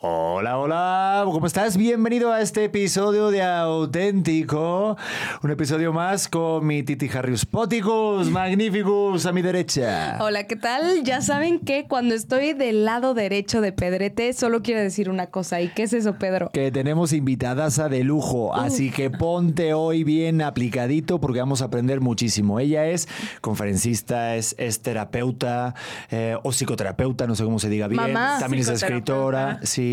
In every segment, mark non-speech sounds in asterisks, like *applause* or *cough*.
Hola, hola, ¿cómo estás? Bienvenido a este episodio de Auténtico. Un episodio más con mi Titi Harrius Poticus, *laughs* Magnificus a mi derecha. Hola, ¿qué tal? Ya saben que cuando estoy del lado derecho de Pedrete, solo quiero decir una cosa. ¿Y qué es eso, Pedro? Que tenemos invitadas de lujo, así que ponte hoy bien aplicadito porque vamos a aprender muchísimo. Ella es conferencista, es, es terapeuta eh, o psicoterapeuta, no sé cómo se diga bien. Mamá. También es escritora, sí.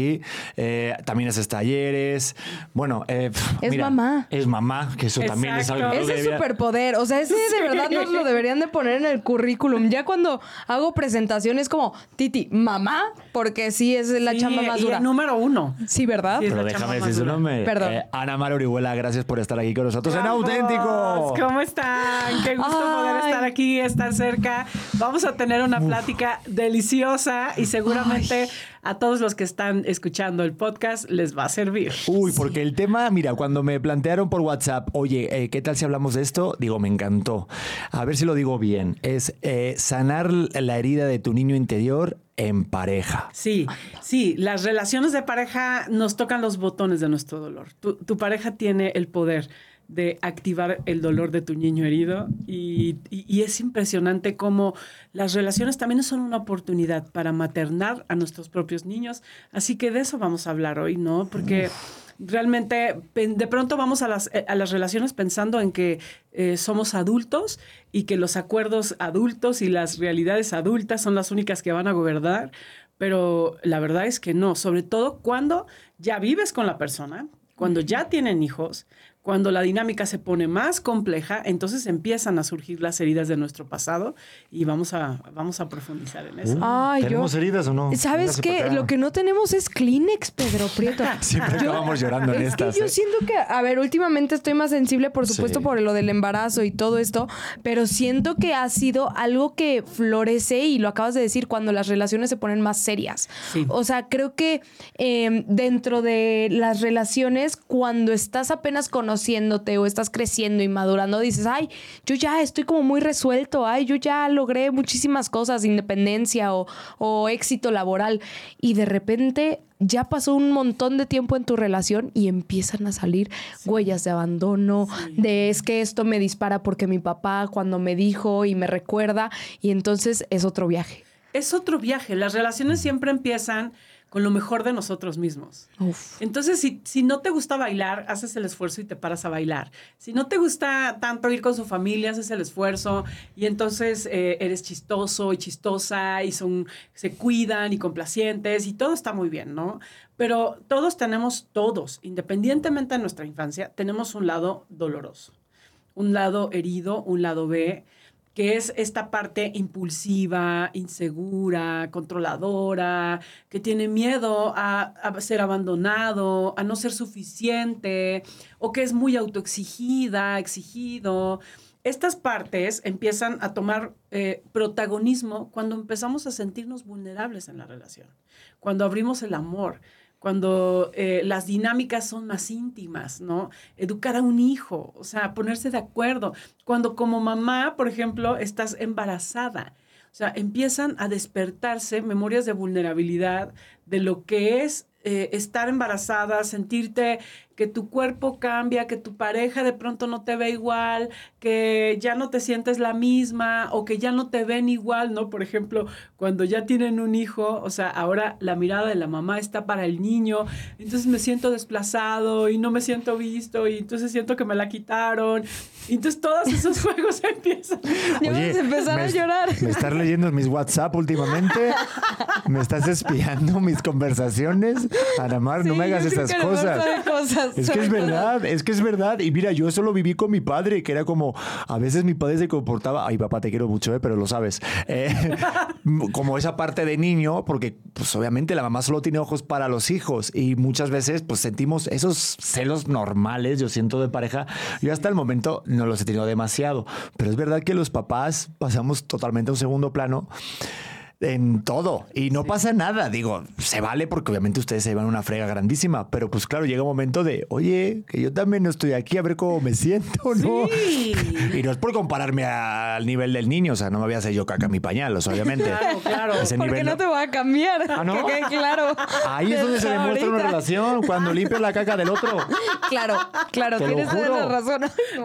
Eh, también haces talleres. Bueno, eh, Es mira, mamá. Es mamá, que eso también es algo Ese es debería- superpoder. O sea, ese de verdad nos lo deberían de poner en el currículum. Ya cuando hago presentaciones como Titi, mamá, porque sí es la Sí, chamba más y dura. el número uno. Sí, ¿verdad? Sí, Pero déjame decir su nombre. Perdón. Eh, Ana Mar Orihuela, gracias por estar aquí con nosotros en Vamos, Auténtico. ¿Cómo están? Qué gusto poder estar aquí, estar cerca. Vamos a tener una plática deliciosa y seguramente a todos los que están escuchando el podcast les va a servir. Uy, porque el tema, mira, cuando me plantearon por WhatsApp, oye, eh, ¿qué tal si hablamos de esto? Digo, me encantó. A ver si lo digo bien. Es eh, sanar la herida de tu niño interior en pareja. Sí, sí, las relaciones de pareja nos tocan los botones de nuestro dolor. Tu, tu pareja tiene el poder de activar el dolor de tu niño herido y, y- y es impresionante cómo las relaciones también son una oportunidad para maternar a nuestros propios niños. Así que de eso vamos a hablar hoy, ¿no? Porque realmente de pronto vamos a las, eh, a las relaciones pensando en que eh, somos adultos y que los acuerdos adultos y las realidades adultas son las únicas que van a gobernar, pero la verdad es que no, sobre todo cuando ya vives con la persona, cuando ya tienen hijos, cuando la dinámica se pone más compleja, entonces empiezan a surgir las heridas de nuestro pasado y vamos a, vamos a profundizar en eso. Ay, yo- ¿Tenemos heridas o no? ¿Sabes qué? Lo que no tenemos es Kleenex, Pedro Prieto. *laughs* Siempre Yo- acabamos llorando en es estas. que yo ¿eh? siento que, a ver, últimamente estoy más sensible, por supuesto, Sí. por lo del embarazo y todo esto, pero siento que ha sido algo que florece, y lo acabas de decir, cuando las relaciones se ponen más serias. Sí. O sea, creo que eh, dentro de las relaciones, cuando estás apenas conociéndote o estás creciendo y madurando, dices, ay, yo ya estoy como muy resuelto, ay, yo ya logré muchísimas cosas, independencia o, o éxito laboral, y de repente ya pasó un montón de tiempo en tu relación y empiezan a salir huellas de abandono, de es que esto me dispara porque mi papá cuando me dijo y me recuerda, y entonces es otro viaje. Es otro viaje, las relaciones siempre empiezan con lo mejor de nosotros mismos. Uf. Entonces, si, si no te gusta bailar, haces el esfuerzo y te paras a bailar. Si no te gusta tanto ir con su familia, haces el esfuerzo y entonces eh, eres chistoso y chistosa y son, se cuidan y complacientes y todo está muy bien, ¿no? Pero todos tenemos, todos, independientemente de nuestra infancia, tenemos un lado doloroso, un lado herido, un lado B, que es esta parte impulsiva, insegura, controladora, que tiene miedo a, a ser abandonado, a no ser suficiente, o que es muy autoexigida, exigido. Estas partes empiezan a tomar eh, protagonismo cuando empezamos a sentirnos vulnerables en la relación, cuando abrimos el amor, cuando eh, las dinámicas son más íntimas, ¿no? Educar a un hijo, o sea, ponerse de acuerdo. Cuando como mamá, por ejemplo, estás embarazada, o sea, empiezan a despertarse memorias de vulnerabilidad de lo que es eh, estar embarazada, sentirte que tu cuerpo cambia, que tu pareja de pronto no te ve igual, que ya no te sientes la misma o que ya no te ven igual, ¿no? Por ejemplo, cuando ya tienen un hijo, o sea, ahora la mirada de la mamá está para el niño, entonces me siento desplazado y no me siento visto y entonces siento que me la quitaron. Y entonces todos esos *laughs* juegos empiezan. Ya vamos a empezar a llorar. ¿Me estás leyendo mis WhatsApp últimamente? ¿Me estás espiando mis conversaciones? Anamar, no Sí, me hagas esas cosas. Es que es verdad, es que es verdad. Y mira, yo eso lo viví con mi padre, que era como, a veces mi padre se comportaba, ay papá, te quiero mucho, eh, pero lo sabes, Eh, *laughs* como esa parte de niño, porque pues obviamente la mamá solo tiene ojos para los hijos y muchas veces pues sentimos esos celos normales, yo siento de pareja, yo hasta el momento no los he tenido demasiado, pero es verdad que los papás pasamos totalmente a un segundo plano en todo y no pasa nada. Digo, se vale porque obviamente ustedes se llevan una frega grandísima, pero pues claro, llega un momento de, oye, que yo también no estoy aquí a ver cómo me siento, ¿no? Sí. *laughs* Y no es por compararme al nivel del niño, o sea, no me voy a hacer yo caca en mi pañal, obviamente. Claro, claro. Ese Porque nivel no te voy a cambiar. ¿Ah, no? Que quede claro. Ahí es donde se demuestra una relación, cuando limpias la caca del otro. Claro, claro, Te lo tienes toda la juro. razón.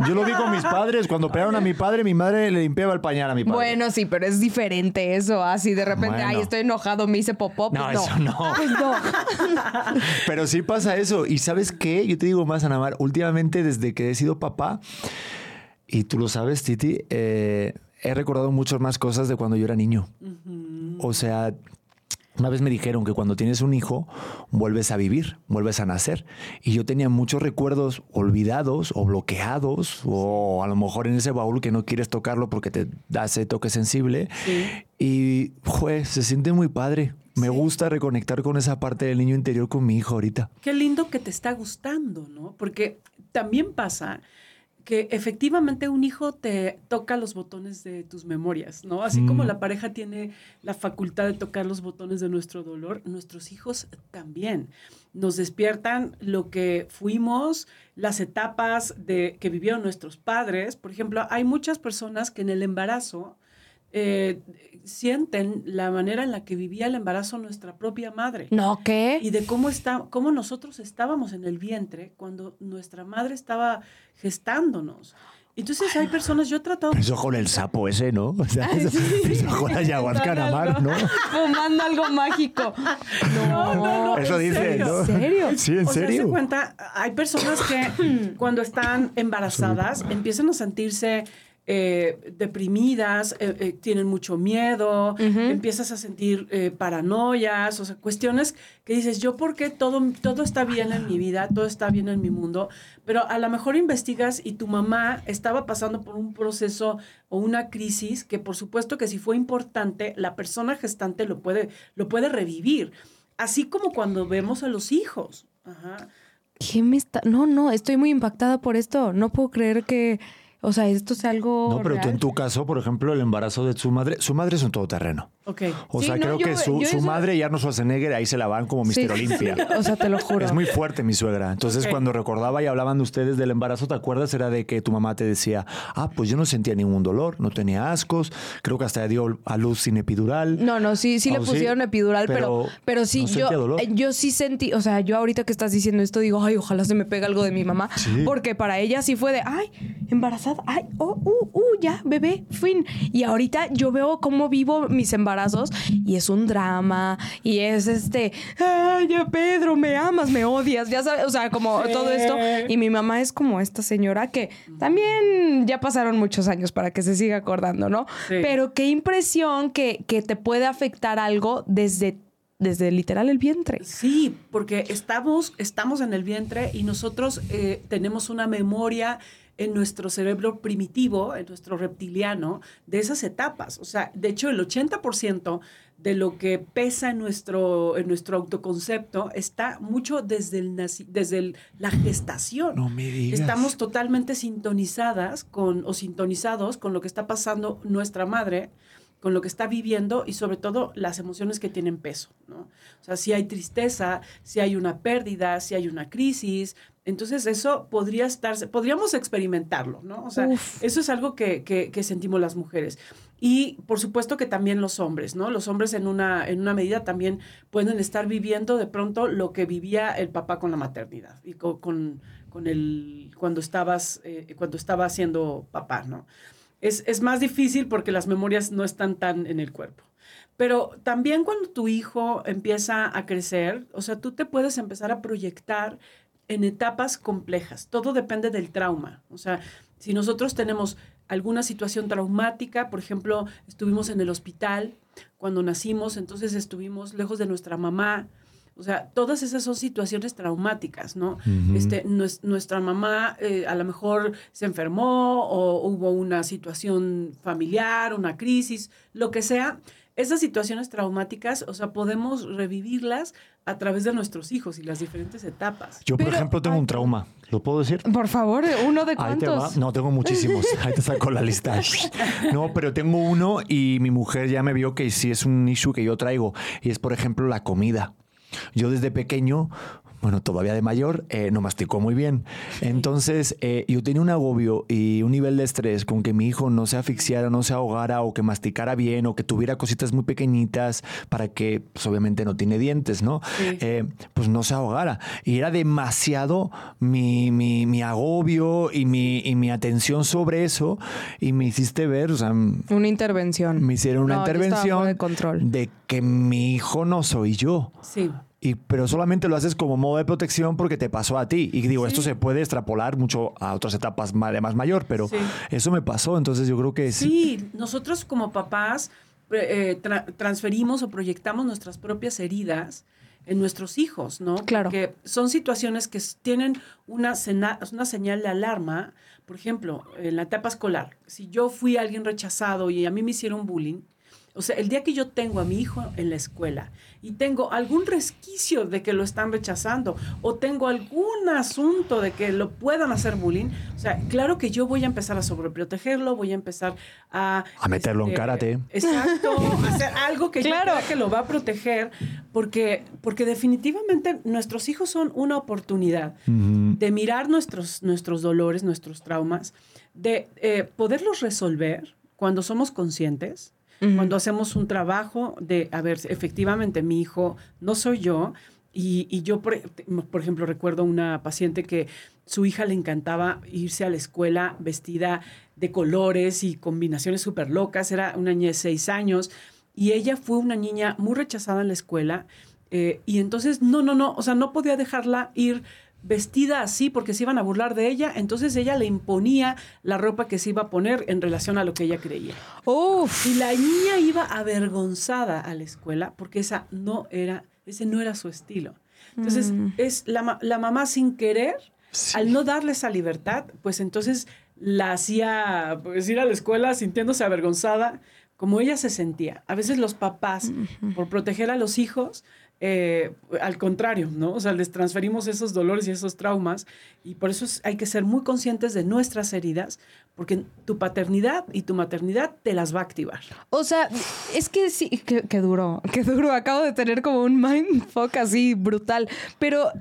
Yo lo vi con mis padres, cuando operaron a mi padre, mi madre le limpiaba el pañal a mi padre. Bueno, sí, pero es diferente eso. Así de repente, Bueno. ay, estoy enojado, me hice popó. Pues No, no, eso no. Pues no. *laughs* Pero sí pasa eso. Y sabes qué? Yo te digo más, Anamar, últimamente desde que he sido papá, y tú lo sabes, Titi, eh, he recordado muchas más cosas de cuando yo era niño. O sea, una vez me dijeron que cuando tienes un hijo, vuelves a vivir, vuelves a nacer. Y yo tenía muchos recuerdos olvidados o bloqueados, o a lo mejor en ese baúl que no quieres tocarlo porque te da ese toque sensible. Y, pues, se siente muy padre. Me gusta reconectar con esa parte del niño interior con mi hijo ahorita. Qué lindo que te está gustando, ¿no? Porque también pasa que efectivamente un hijo te toca los botones de tus memorias, ¿no? Así como Mm. la pareja tiene la facultad de tocar los botones de nuestro dolor, nuestros hijos también. Nos despiertan lo que fuimos, las etapas de, que vivieron nuestros padres. Por ejemplo, hay muchas personas que en el embarazo eh, sienten la manera en la que vivía el embarazo nuestra propia madre No, ¿qué? y de cómo está, cómo nosotros estábamos en el vientre cuando nuestra madre estaba gestándonos. Entonces hay personas, yo he tratado Eso con el sapo ese, ¿no? O sea, eso, eso con la ayahuasca Anamar, ¿no? Fumando algo mágico. No, no, Eso ¿en dice, serio? ¿no? ¿En serio? Sí, en O sea, serio. se cuenta, hay personas que cuando están embarazadas empiezan a sentirse eh, deprimidas, eh, eh, tienen mucho miedo, empiezas a sentir paranoias, o sea, cuestiones que dices, yo por qué todo, todo está bien en mi vida, todo está bien en mi mundo, pero a lo mejor investigas y tu mamá estaba pasando por un proceso o una crisis que por supuesto que si fue importante, la persona gestante lo puede, lo puede revivir. Así como cuando vemos a los hijos. Ajá. ¿Qué me está.? No, no, estoy muy impactada por esto. No puedo creer que. O sea, esto es algo. No, pero tú en tu caso, por ejemplo, el embarazo de su madre, su madre es un todoterreno. Ok. O Sí, sea, no, creo yo- que su, su madre y Arnold Schwarzenegger ahí se la van como Mister Sí, Olimpia. sí, o sea, te lo juro. Es muy fuerte mi suegra. Entonces, cuando recordaba y hablaban de ustedes del embarazo, ¿te acuerdas? Era de que tu mamá te decía, ah, pues yo no sentía ningún dolor, no tenía ascos, creo que hasta dio a luz sin epidural. No, no, sí, sí le Oh, pusieron epidural, pero, pero pero sí, no yo, dolor. eh, yo sí sentí, o sea, yo ahorita que estás diciendo esto digo, ay, ojalá se me pegue algo de mi mamá, Sí. porque para ella sí fue de, ay, embarazada, ay, oh, uh, uh, ya, bebé, fin. Y ahorita yo veo cómo vivo mis embarazos y es un drama y es este, ay, ya Pedro, me amas, me odias, ya sabes, o sea, como Sí. todo esto. Y mi mamá es como esta señora que también ya pasaron muchos años para que se siga acordando, ¿no? Sí. Pero qué impresión que, que te puede afectar algo desde, desde literal el vientre. Sí, porque estamos, estamos en el vientre y nosotros eh, tenemos una memoria en nuestro cerebro primitivo, en nuestro reptiliano, de esas etapas. O sea, de hecho, el 80% de lo que pesa en nuestro, en nuestro autoconcepto está mucho desde, el naci- desde el- la gestación. No me digas. Estamos totalmente sintonizadas con, o sintonizados con lo que está pasando nuestra madre, con lo que está viviendo y sobre todo las emociones que tienen peso, ¿no? O sea, si hay tristeza, si hay una pérdida, si hay una crisis, entonces eso podría estarse, podríamos experimentarlo, ¿no? O sea, Uf. eso es algo que, que- que sentimos las mujeres. Y por supuesto que también los hombres, ¿no? Los hombres en una, en una medida también pueden estar viviendo de pronto lo que vivía el papá con la maternidad y con, con, el, cuando estabas, eh, cuando estaba siendo papá, ¿no? Es, es más difícil porque las memorias no están tan en el cuerpo. Pero también cuando tu hijo empieza a crecer, o sea, tú te puedes empezar a proyectar en etapas complejas. Todo depende del trauma. O sea, si nosotros tenemos alguna situación traumática, por ejemplo, estuvimos en el hospital cuando nacimos, entonces estuvimos lejos de nuestra mamá. O sea, todas esas son situaciones traumáticas, ¿no? este, nuestra mamá eh, a lo mejor se enfermó o hubo una situación familiar, una crisis, lo que sea esas situaciones traumáticas, o sea, podemos revivirlas a través de nuestros hijos y las diferentes etapas. Yo, por ejemplo, tengo un trauma. ¿Lo puedo decir? Por favor, uno de cuántos. No, tengo muchísimos. *laughs* Ahí te saco la lista. No, pero tengo uno y mi mujer ya me vio que sí es un issue que yo traigo. Y es, por ejemplo, la comida. Yo desde pequeño bueno, todavía de mayor, eh, no masticó muy bien. Entonces, eh, yo tenía un agobio y un nivel de estrés con que mi hijo no se asfixiara, no se ahogara o que masticara bien o que tuviera cositas muy pequeñitas para que, pues obviamente no tiene dientes, ¿no? Eh, pues no se ahogara. Y era demasiado mi, mi, mi agobio y mi, y mi atención sobre eso y me hiciste ver, o sea... Una intervención. Me hicieron una intervención de, control. de que mi hijo no soy yo. Sí. Y, pero solamente lo haces como modo de protección porque te pasó a ti. Y digo, esto se puede extrapolar mucho a otras etapas de más mayor, pero eso me pasó, entonces yo creo que sí. Sí, nosotros como papás eh, transferimos o proyectamos nuestras propias heridas en nuestros hijos, ¿no? Claro. Porque son situaciones que tienen una, una señal de alarma. Por ejemplo, en la etapa escolar, si yo fui alguien rechazado y a mí me hicieron bullying, o sea, el día que yo tengo a mi hijo en la escuela y tengo algún resquicio de que lo están rechazando o tengo algún asunto de que lo puedan hacer bullying, o sea, claro que yo voy a empezar a sobreprotegerlo, voy a empezar a... A meterlo en este, karate. Exacto, *laughs* hacer algo que claro. que lo va a proteger, porque, porque definitivamente nuestros hijos son una oportunidad de mirar nuestros, nuestros dolores, nuestros traumas, de eh, poderlos resolver cuando somos conscientes cuando hacemos un trabajo de, a ver, efectivamente mi hijo no soy yo, y, yo, por, ejemplo, recuerdo una paciente que su hija le encantaba irse a la escuela vestida de colores y combinaciones súper locas, era una niña de seis años, y ella fue una niña muy rechazada en la escuela, eh, y entonces, no, no, no, o sea, no podía dejarla ir vestida así porque se iban a burlar de ella, entonces ella le imponía la ropa que se iba a poner en relación a lo que ella creía. Uf. Y la niña iba avergonzada a la escuela porque esa no era, ese no era su estilo. Entonces, mm. es la, la, mamá sin querer, al no darle esa libertad, pues entonces la hacía pues, ir a la escuela sintiéndose avergonzada como ella se sentía. A veces los papás, por proteger a los hijos, eh, al contrario, ¿no? O sea, les transferimos esos dolores y esos traumas y por eso hay que ser muy conscientes de nuestras heridas, porque tu paternidad y tu maternidad te las va a activar. O sea, es que sí, que, duro, que duro. Acabo de tener como un mindfuck así brutal, pero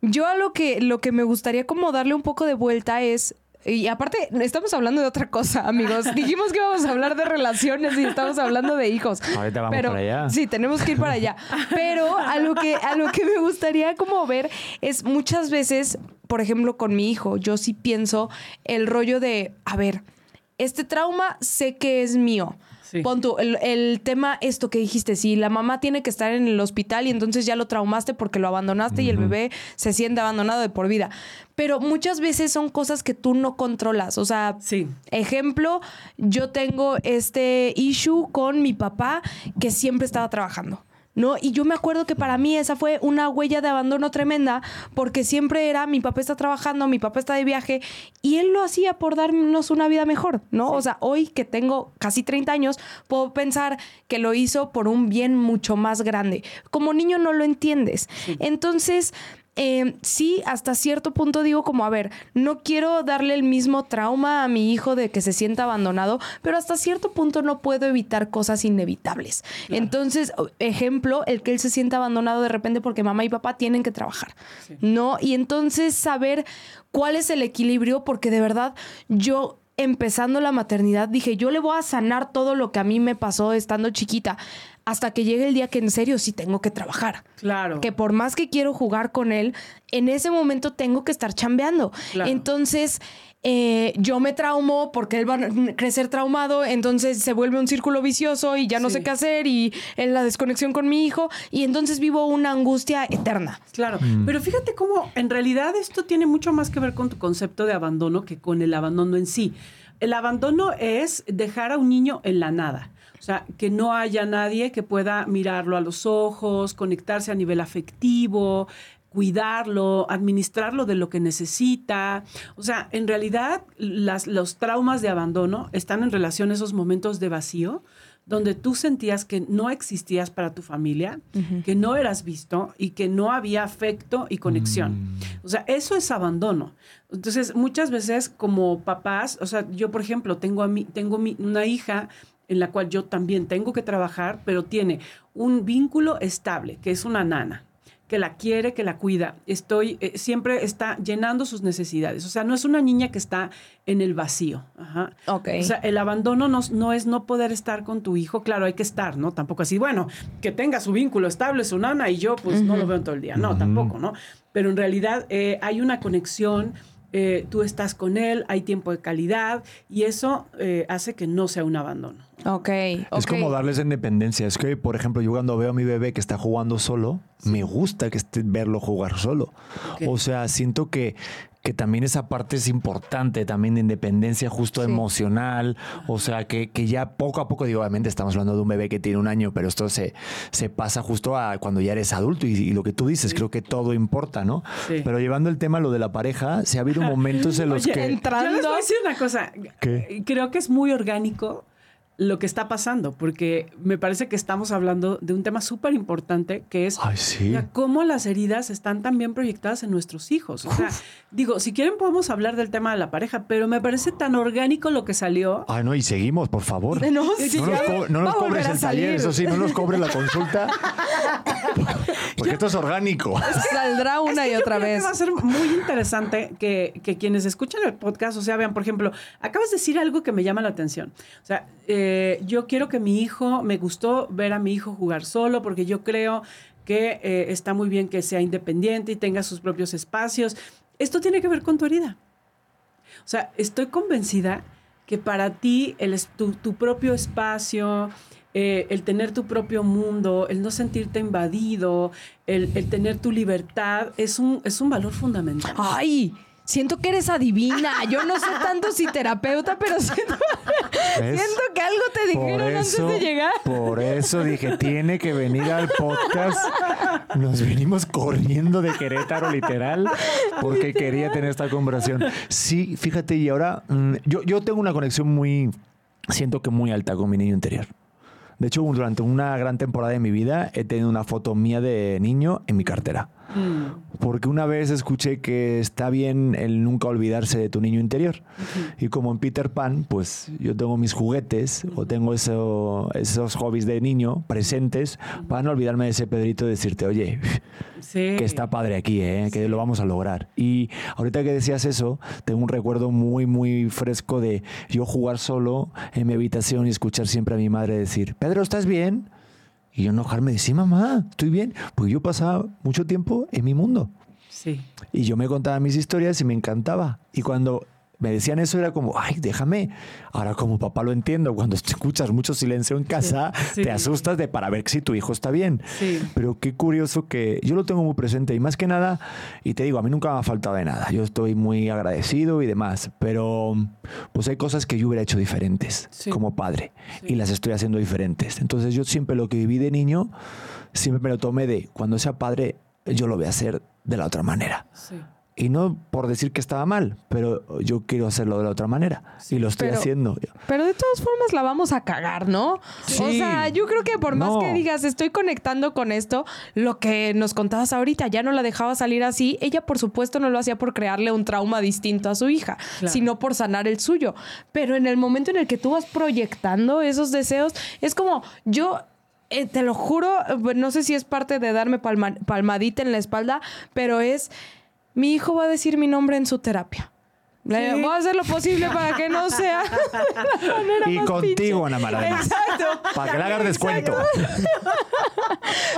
yo a lo que, lo que me gustaría como darle un poco de vuelta es y aparte, estamos hablando de otra cosa, amigos. Dijimos que íbamos a hablar de relaciones y estamos hablando de hijos. Ahorita vamos para allá. Sí, tenemos que ir para allá. Pero a lo que, a lo que me gustaría como ver es muchas veces, por ejemplo, con mi hijo, yo sí pienso el rollo de, a ver, este trauma sé que es mío Pon tú, el, tema, esto que dijiste, si la mamá tiene que estar en el hospital y entonces ya lo traumaste porque lo abandonaste y el bebé se siente abandonado de por vida. Pero muchas veces son cosas que tú no controlas. O sea, sí. ejemplo, yo tengo este issue con mi papá que siempre estaba trabajando. ¿No? Y yo me acuerdo que para mí esa fue una huella de abandono tremenda, porque siempre era mi papá está trabajando, mi papá está de viaje, y él lo hacía por darnos una vida mejor, ¿no? O sea, hoy que tengo casi 30 años, puedo pensar que lo hizo por un bien mucho más grande. Como niño no lo entiendes. Entonces, eh, sí, hasta cierto punto digo como, a ver, no quiero darle el mismo trauma a mi hijo de que se sienta abandonado, pero hasta cierto punto no puedo evitar cosas inevitables. Entonces, ejemplo, el que él se sienta abandonado de repente porque mamá y papá tienen que trabajar, ¿no? Y entonces saber cuál es el equilibrio, porque de verdad yo empezando la maternidad, dije, yo le voy a sanar todo lo que a mí me pasó estando chiquita, hasta que llegue el día que en serio sí tengo que trabajar. Claro. Que por más que quiero jugar con él, en ese momento tengo que estar chambeando. Claro. Entonces, eh, yo me traumo porque él va a crecer traumado, entonces se vuelve un círculo vicioso y ya no Sí. sé qué hacer y en la desconexión con mi hijo y entonces vivo una angustia eterna. Claro, pero fíjate cómo en realidad esto tiene mucho más que ver con tu concepto de abandono que con el abandono en sí. El abandono es dejar a un niño en la nada. O sea, que no haya nadie que pueda mirarlo a los ojos, conectarse a nivel afectivo, cuidarlo, administrarlo de lo que necesita. O sea, en realidad las, los traumas de abandono están en relación a esos momentos de vacío donde tú sentías que no existías para tu familia, que no eras visto y que no había afecto y conexión. O sea, eso es abandono. Entonces, muchas veces como papás, o sea, yo por ejemplo tengo a mí, tengo mi- una hija en la cual yo también tengo que trabajar, pero tiene un vínculo estable, que es una nana que la quiere, que la cuida. Estoy, eh, siempre está llenando sus necesidades. O sea, no es una niña que está en el vacío. Ajá. Ok. O sea, el abandono no, no es no poder estar con tu hijo. Claro, hay que estar, ¿no? Tampoco así, bueno, que tenga su vínculo estable, su nana, y yo pues no lo veo todo el día. No, tampoco, ¿no? Pero en realidad eh, hay una conexión. Eh, tú estás con él, hay tiempo de calidad y eso eh, hace que no sea un abandono. Ok. Es como darles independencia. Es que, por ejemplo, yo cuando veo a mi bebé que está jugando solo, me gusta que esté, verlo jugar solo. O sea, siento que, que también esa parte es importante, también de independencia justo Sí. emocional. O sea, que, que ya poco a poco, digo, obviamente estamos hablando de un bebé que tiene un año, pero esto se, se pasa justo a cuando ya eres adulto y, y lo que tú dices, creo que todo importa, ¿no? Sí. Pero llevando el tema a lo de la pareja, se ha habido momentos en los *laughs* Oye, que... entrando- Yo les voy a decir una cosa. ¿Qué? Creo que es muy orgánico lo que está pasando, porque me parece que estamos hablando de un tema súper importante que es Ay, sí. o sea, cómo las heridas están también proyectadas en nuestros hijos. O sea, digo, si quieren podemos hablar del tema de la pareja, pero me parece tan orgánico lo que salió. Ay, no, y seguimos, por favor. No, No nos, co- no cobres el salir. taller, eso sí, no nos cobres la consulta. *laughs* Porque esto es orgánico. Saldrá una Es que y yo otra creo que vez. va a ser muy interesante que, que quienes escuchan el podcast, o sea, vean, por ejemplo, acabas de decir algo que me llama la atención. O sea, eh, yo quiero que mi hijo, me gustó ver a mi hijo jugar solo porque yo creo que eh, está muy bien que sea independiente y tenga sus propios espacios. Esto tiene que ver con tu herida. O sea, estoy convencida que para ti el, tu, tu propio espacio, eh, el tener tu propio mundo, el no sentirte invadido, el, el tener tu libertad, es un, es un valor fundamental. Ay, siento que eres adivina. Yo no sé tanto si terapeuta, pero *laughs* siento, siento que algo te dijeron antes de llegar. por eso dije, tiene que venir al podcast. Nos venimos corriendo de Querétaro, literal, porque quería tener esta conversación. Sí, fíjate, y ahora mm, yo, yo tengo una conexión muy, siento que muy alta con mi niño interior. De hecho, durante una gran temporada de mi vida he tenido una foto mía de niño en mi cartera. Porque una vez escuché que está bien el nunca olvidarse de tu niño interior. Y como en Peter Pan, pues yo tengo mis juguetes o tengo eso- esos hobbies de niño presentes para no olvidarme de ese Pedrito y decirte, oye, Sí. que está padre aquí, ¿eh? que lo vamos a lograr. Y ahorita que decías eso, tengo un recuerdo muy, muy fresco de yo jugar solo en mi habitación y escuchar siempre a mi madre decir, Pedro, ¿estás bien? Y yo enojarme de sí, mamá, estoy bien. Porque yo pasaba mucho tiempo en mi mundo. Sí. Y yo me contaba mis historias y me encantaba. Y cuando me decían eso era como, ay, déjame. Ahora como papá lo entiendo, cuando *laughs* escuchas mucho silencio en casa, Sí. te asustas de para ver si tu hijo está bien. Sí. Pero qué curioso que yo lo tengo muy presente y más que nada, y te digo, a mí nunca me ha faltado de nada. Yo estoy muy agradecido y demás, pero pues hay cosas que yo hubiera hecho diferentes Sí. como padre y las estoy haciendo diferentes. Entonces yo siempre lo que viví de niño, siempre me lo tomé de cuando sea padre, yo lo voy a hacer de la otra manera. Sí. Y no por decir que estaba mal, pero yo quiero hacerlo de la otra manera. y lo estoy Pero- haciendo. Pero de todas formas la vamos a cagar, ¿no? O Sí. sea, yo creo que por más No. que digas estoy conectando con esto, lo que nos contabas ahorita, ya no la dejaba salir así, ella por supuesto no lo hacía por crearle un trauma distinto a su hija, Claro. sino por sanar el suyo. Pero en el momento en el que tú vas proyectando esos deseos, es como yo... eh, te lo juro, eh, no sé si es parte de darme palma- palmadita en la espalda, pero es, mi hijo va a decir mi nombre en su terapia. Sí. Voy a hacer lo posible para que no sea la manera Y más contigo, pinche. Ana Mara. Exacto. Para que le hagas descuento.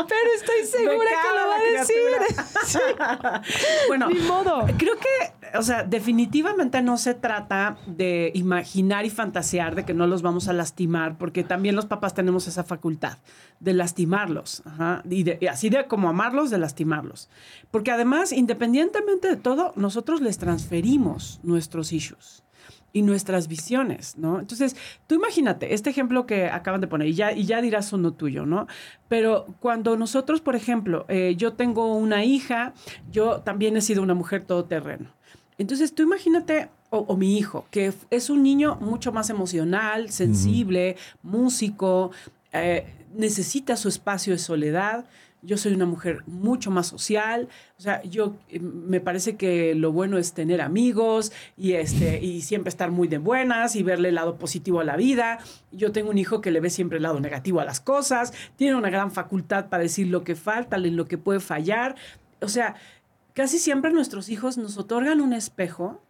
Pero estoy segura que lo va a decir. *laughs* bueno, Ni modo. creo que, o sea, definitivamente no se trata de imaginar y fantasear de que no los vamos a lastimar, porque también los papás tenemos esa facultad de lastimarlos, ajá, y, de- y así de como amarlos, de lastimarlos. Porque además, independientemente de todo, nosotros les transferimos nuestros issues y nuestras visiones, ¿no? Entonces, tú imagínate, este ejemplo que acaban de poner, y ya, y ya dirás uno tuyo, ¿no? Pero cuando nosotros, por ejemplo, eh, yo tengo una hija, yo también he sido una mujer todoterreno. Entonces, tú imagínate, o, o mi hijo, que es un niño mucho más emocional, sensible, músico, eh, necesita su espacio de soledad. Yo soy una mujer mucho más social, o sea, yo eh, me parece que lo bueno es tener amigos y este y siempre estar muy de buenas y verle el lado positivo a la vida. Yo tengo un hijo que le ve siempre el lado negativo a las cosas, tiene una gran facultad para decir lo que falta, lo que puede fallar. O sea, casi siempre nuestros hijos nos otorgan un espejo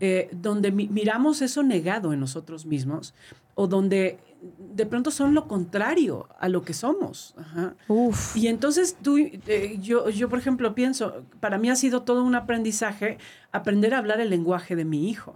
eh, donde mi- miramos eso negado en nosotros mismos o donde de pronto son lo contrario a lo que somos. Ajá. Uf. Y entonces tú, eh, yo, yo, por ejemplo, pienso, para mí ha sido todo un aprendizaje aprender a hablar el lenguaje de mi hijo,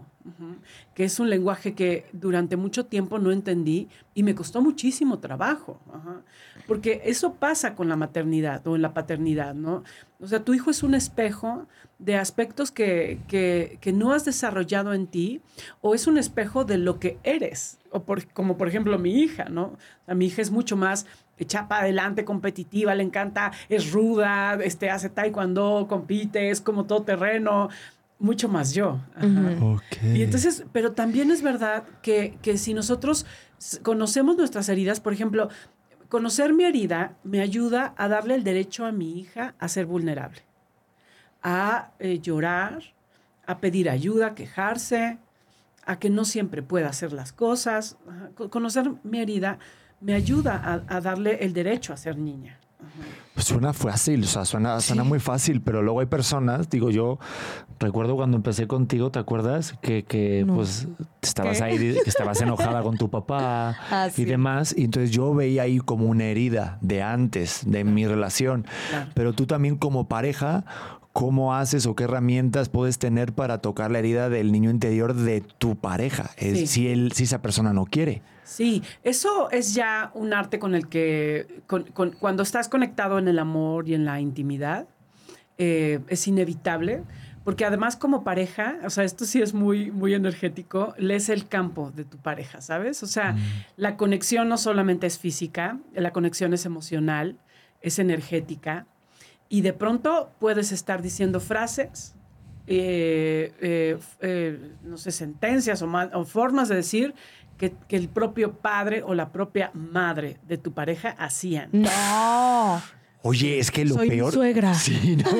que es un lenguaje que durante mucho tiempo no entendí y me costó muchísimo trabajo, ajá, porque eso pasa con la maternidad o en la paternidad, ¿no? O sea, tu hijo es un espejo de aspectos que, que, que no has desarrollado en ti o es un espejo de lo que eres, o por- como por ejemplo mi hija, ¿no? O sea, mi hija es mucho más echada para adelante, competitiva, le encanta, es ruda, este, hace taekwondo, compite, es como todo terreno, mucho más yo. Ajá. Ok. Y entonces, pero también es verdad que, que si nosotros conocemos nuestras heridas, por ejemplo, conocer mi herida me ayuda a darle el derecho a mi hija a ser vulnerable, a eh, llorar, a pedir ayuda, a quejarse, a que no siempre pueda hacer las cosas. Conocer mi herida me ayuda a darle el derecho a ser niña. Pues Suena fácil, o sea, suena, suena muy fácil, pero luego hay personas, digo yo, recuerdo cuando empecé contigo, ¿te acuerdas? Que, que pues estabas ¿Qué? ahí, que estabas enojada con tu papá *laughs* Ah, y demás, y entonces yo veía ahí como una herida de antes, de mi relación, Claro. pero tú también como pareja, ¿cómo haces o qué herramientas puedes tener para tocar la herida del niño interior de tu pareja? Es- Sí. si, él, si esa persona no quiere. Sí, eso es ya un arte con el que, con- con- cuando estás conectado en el amor y en la intimidad, eh, es inevitable, porque además como pareja, o sea, esto sí es muy, muy energético, lees el campo de tu pareja, ¿sabes? O sea, la conexión no solamente es física, la conexión es emocional, es energética, y de pronto puedes estar diciendo frases, eh, eh, eh, no sé, sentencias o formas de decir que, que el propio padre o la propia madre de tu pareja hacían. No. Oye, es que lo Soy mi peor. suegra. *laughs* Sí, ¿no?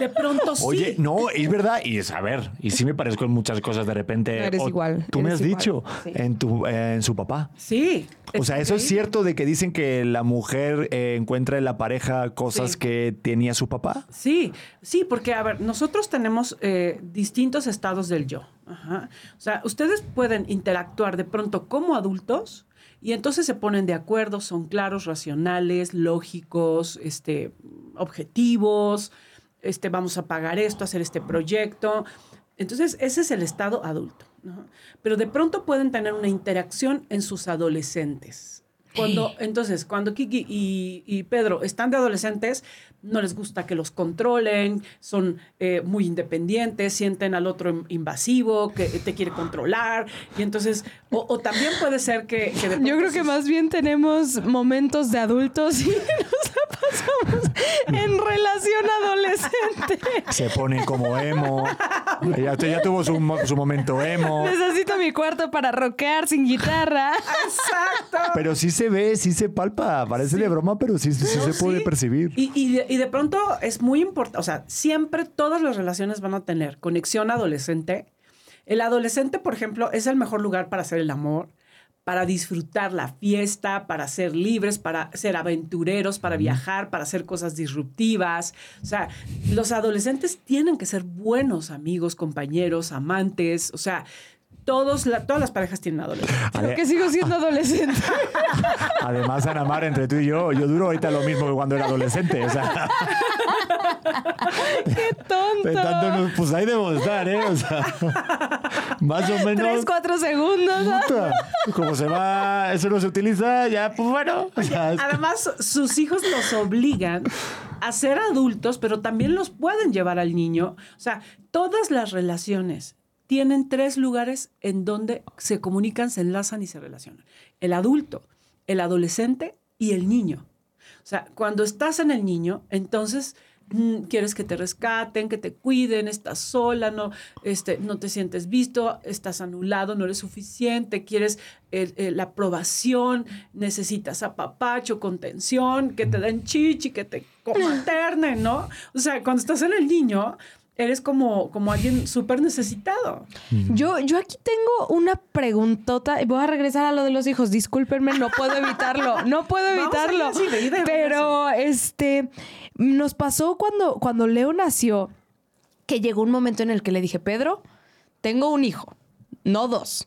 De pronto sí. Oye, no, es verdad. Y es, a ver, y sí me parezco en muchas cosas de repente. No, eres o igual, Tú me has igual, dicho sí. en, tu, eh, en su papá. Sí. O sea, eso es cierto de que dicen que la mujer eh, encuentra en la pareja cosas Sí. que tenía su papá. Sí, sí, porque a ver, nosotros tenemos eh, distintos estados del yo. Ajá. O sea, ustedes pueden interactuar de pronto como adultos y entonces se ponen de acuerdo, son claros, racionales, lógicos, este, objetivos, este, vamos a pagar esto, hacer este proyecto. Entonces, ese es el estado adulto. Pero de pronto pueden tener una interacción en sus adolescentes. Cuando, entonces, cuando Kiki y, y Pedro están de adolescentes, no les gusta que los controlen, son eh, muy independientes, sienten al otro in- invasivo, que te quiere controlar, y entonces, o, o también puede ser que... que de Yo creo que más bien tenemos momentos de adultos y *laughs* nos pasamos en relación adolescente. Se pone como emo. ya, ya tuvo su, mo- su momento emo. Necesito mi cuarto para rockear sin guitarra. Exacto. Pero sí se ve, sí se palpa. Parece de broma, pero sí, se puede sí. percibir. Y, y de, y de pronto es muy importante, o sea, siempre todas las relaciones van a tener conexión adolescente. El adolescente, por ejemplo, es el mejor lugar para hacer el amor, para disfrutar la fiesta, para ser libres, para ser aventureros, para viajar, para hacer cosas disruptivas. O sea, los adolescentes tienen que ser buenos amigos, compañeros, amantes. O sea, todos la- todas las parejas tienen adolescentes. *laughs* Creo que sigo siendo adolescente. *laughs* Además, Ana Mar, entre tú y yo, yo duro ahorita lo mismo que cuando era adolescente. O sea, *laughs* ¡Qué tonto! de tanto pues ahí debo de estar, ¿eh? O sea, más o menos. Tres, cuatro segundos. Como se va, eso no se utiliza, ya, pues bueno. o sea, es- Además, sus hijos los obligan a ser adultos, pero también los pueden llevar al niño. O sea, todas las relaciones tienen tres lugares en donde se comunican, se enlazan y se relacionan. El adulto, el adolescente y el niño. O sea, cuando estás en el niño, entonces mm, quieres que te rescaten, que te cuiden, estás sola, no, este, no te sientes visto, estás anulado, no eres suficiente, quieres el- el- la aprobación, necesitas apapacho, contención, que te den chichi, que te maternen, ¿no? O sea, cuando estás en el niño, eres como, como alguien súper necesitado. Yo, yo aquí tengo una preguntota. y Voy a regresar a lo de los hijos. Discúlpenme, no puedo evitarlo. *laughs* No puedo Vamos a ir evitarlo. así, de Pero este nos pasó cuando, cuando Leo nació que llegó un momento en el que le dije, Pedro, tengo un hijo, no dos.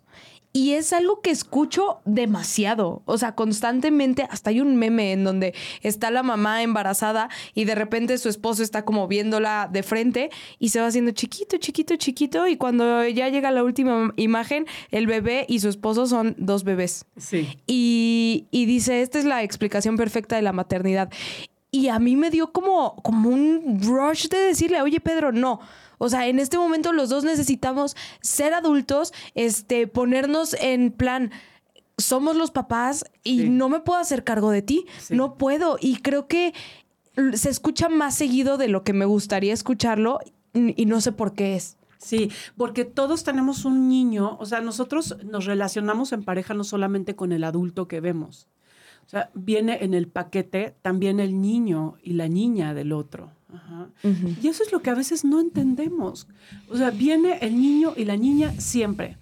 Y es algo que escucho demasiado. O sea, constantemente, hasta hay un meme en donde está la mamá embarazada y de repente su esposo está como viéndola de frente y se va haciendo chiquito, chiquito, chiquito. Y cuando ya llega la última imagen, el bebé y su esposo son dos bebés. Sí. Y, y dice, esta es la explicación perfecta de la maternidad. Y a mí me dio como, como un rush de decirle, oye Pedro, no. O sea, en este momento los dos necesitamos ser adultos, este, ponernos en plan, somos los papás y Sí. no me puedo hacer cargo de ti. Sí. No puedo. Y creo que se escucha más seguido de lo que me gustaría escucharlo y no sé por qué es. Sí, porque todos tenemos un niño, o sea, nosotros nos relacionamos en pareja no solamente con el adulto que vemos. O sea, viene en el paquete también el niño y la niña del otro. Ajá. Y eso es lo que a veces no entendemos. O sea, viene el niño y la niña siempre.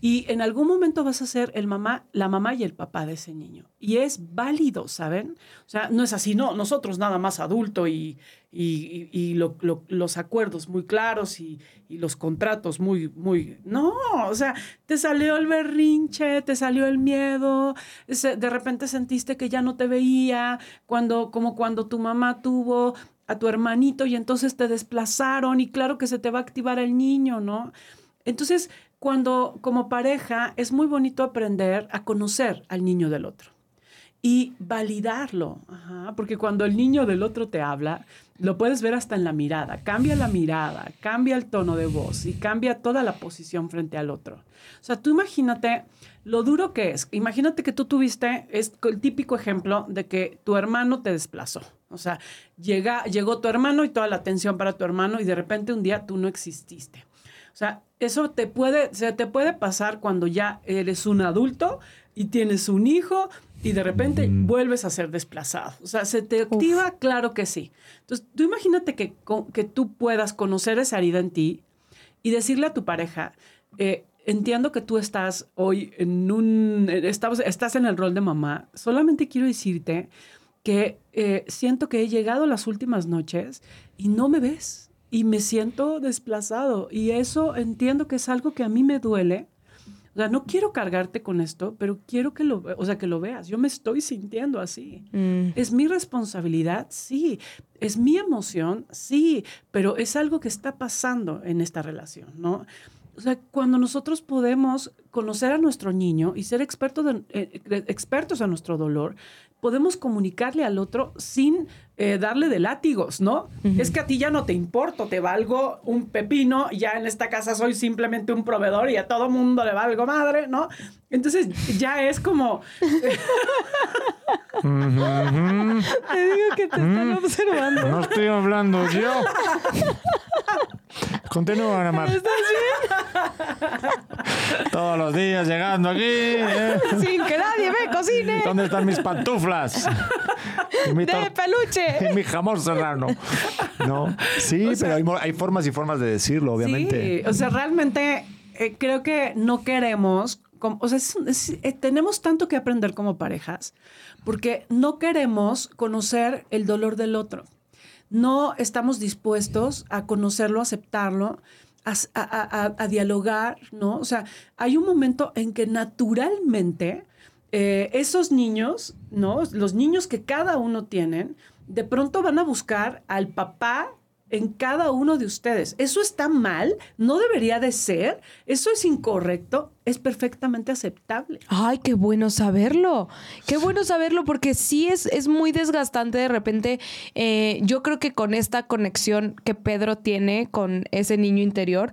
Y en algún momento vas a ser el mamá, la mamá y el papá de ese niño. Y es válido, ¿saben? O sea, no es así, no, nosotros nada más adulto y, y, y- y lo- lo- los acuerdos muy claros y, los contratos muy, muy... No, o sea, te salió el berrinche, te salió el miedo, de repente sentiste que ya no te veía, cuando, como cuando tu mamá tuvo a tu hermanito y entonces te desplazaron y claro que se te va a activar el niño, ¿no? Entonces, cuando como pareja es muy bonito aprender a conocer al niño del otro y validarlo, porque cuando el niño del otro te habla, lo puedes ver hasta en la mirada, cambia la mirada, cambia el tono de voz y cambia toda la posición frente al otro. O sea, tú imagínate lo duro que es. Imagínate que tú tuviste es el típico ejemplo de que tu hermano te desplazó. O sea, llega, llegó tu hermano y toda la atención para tu hermano y de repente un día tú no exististe. O sea, eso te puede, se te puede pasar cuando ya eres un adulto y tienes un hijo y de repente vuelves a ser desplazado. O sea, ¿se te activa? Claro que sí. Entonces, tú imagínate que, que tú puedas conocer esa herida en ti y decirle a tu pareja, eh, entiendo que tú estás hoy en un, estás, estás en el rol de mamá, solamente quiero decirte que eh, siento que he llegado las últimas noches y no me ves y me siento desplazado y eso entiendo que es algo que a mí me duele. O sea, no quiero cargarte con esto, pero quiero que lo, o sea, que lo veas. Yo me estoy sintiendo así. ¿Es mi responsabilidad? Sí. ¿Es mi emoción? Sí. Pero es algo que está pasando en esta relación, ¿no? O sea, cuando nosotros podemos conocer a nuestro niño y ser expertos, de- eh, expertos a nuestro dolor, podemos comunicarle al otro sin eh, darle de látigos, ¿no? Es que a ti ya no te importo, te valgo un pepino, ya en esta casa soy simplemente un proveedor y a todo mundo le valgo madre, ¿no? Entonces ya es como, *laughs* Te digo que te están observando. No estoy hablando yo. *laughs* Continúa, Ana Mar. Todos los días llegando aquí. ¿eh? Sin que nadie me cocine. ¿Dónde están mis pantuflas? Y mi, De peluche. y mi jamón serrano. No, sí, pero hay, formas y formas de decirlo, obviamente. Sí, o sea, realmente eh, creo que no queremos o sea, es- es- eh, tenemos tanto que aprender como parejas, porque no queremos conocer el dolor del otro. No estamos dispuestos a conocerlo, a aceptarlo, a, dialogar, ¿no? O sea, hay un momento en que naturalmente eh, esos niños, ¿no? Los niños que cada uno tienen, de pronto van a buscar al papá en cada uno de ustedes. Eso está mal, no debería de ser, eso es incorrecto, es perfectamente aceptable. Ay, qué bueno saberlo. Qué bueno saberlo porque sí es, es muy desgastante de repente. eh, yo creo que con esta conexión que Pedro tiene con ese niño interior,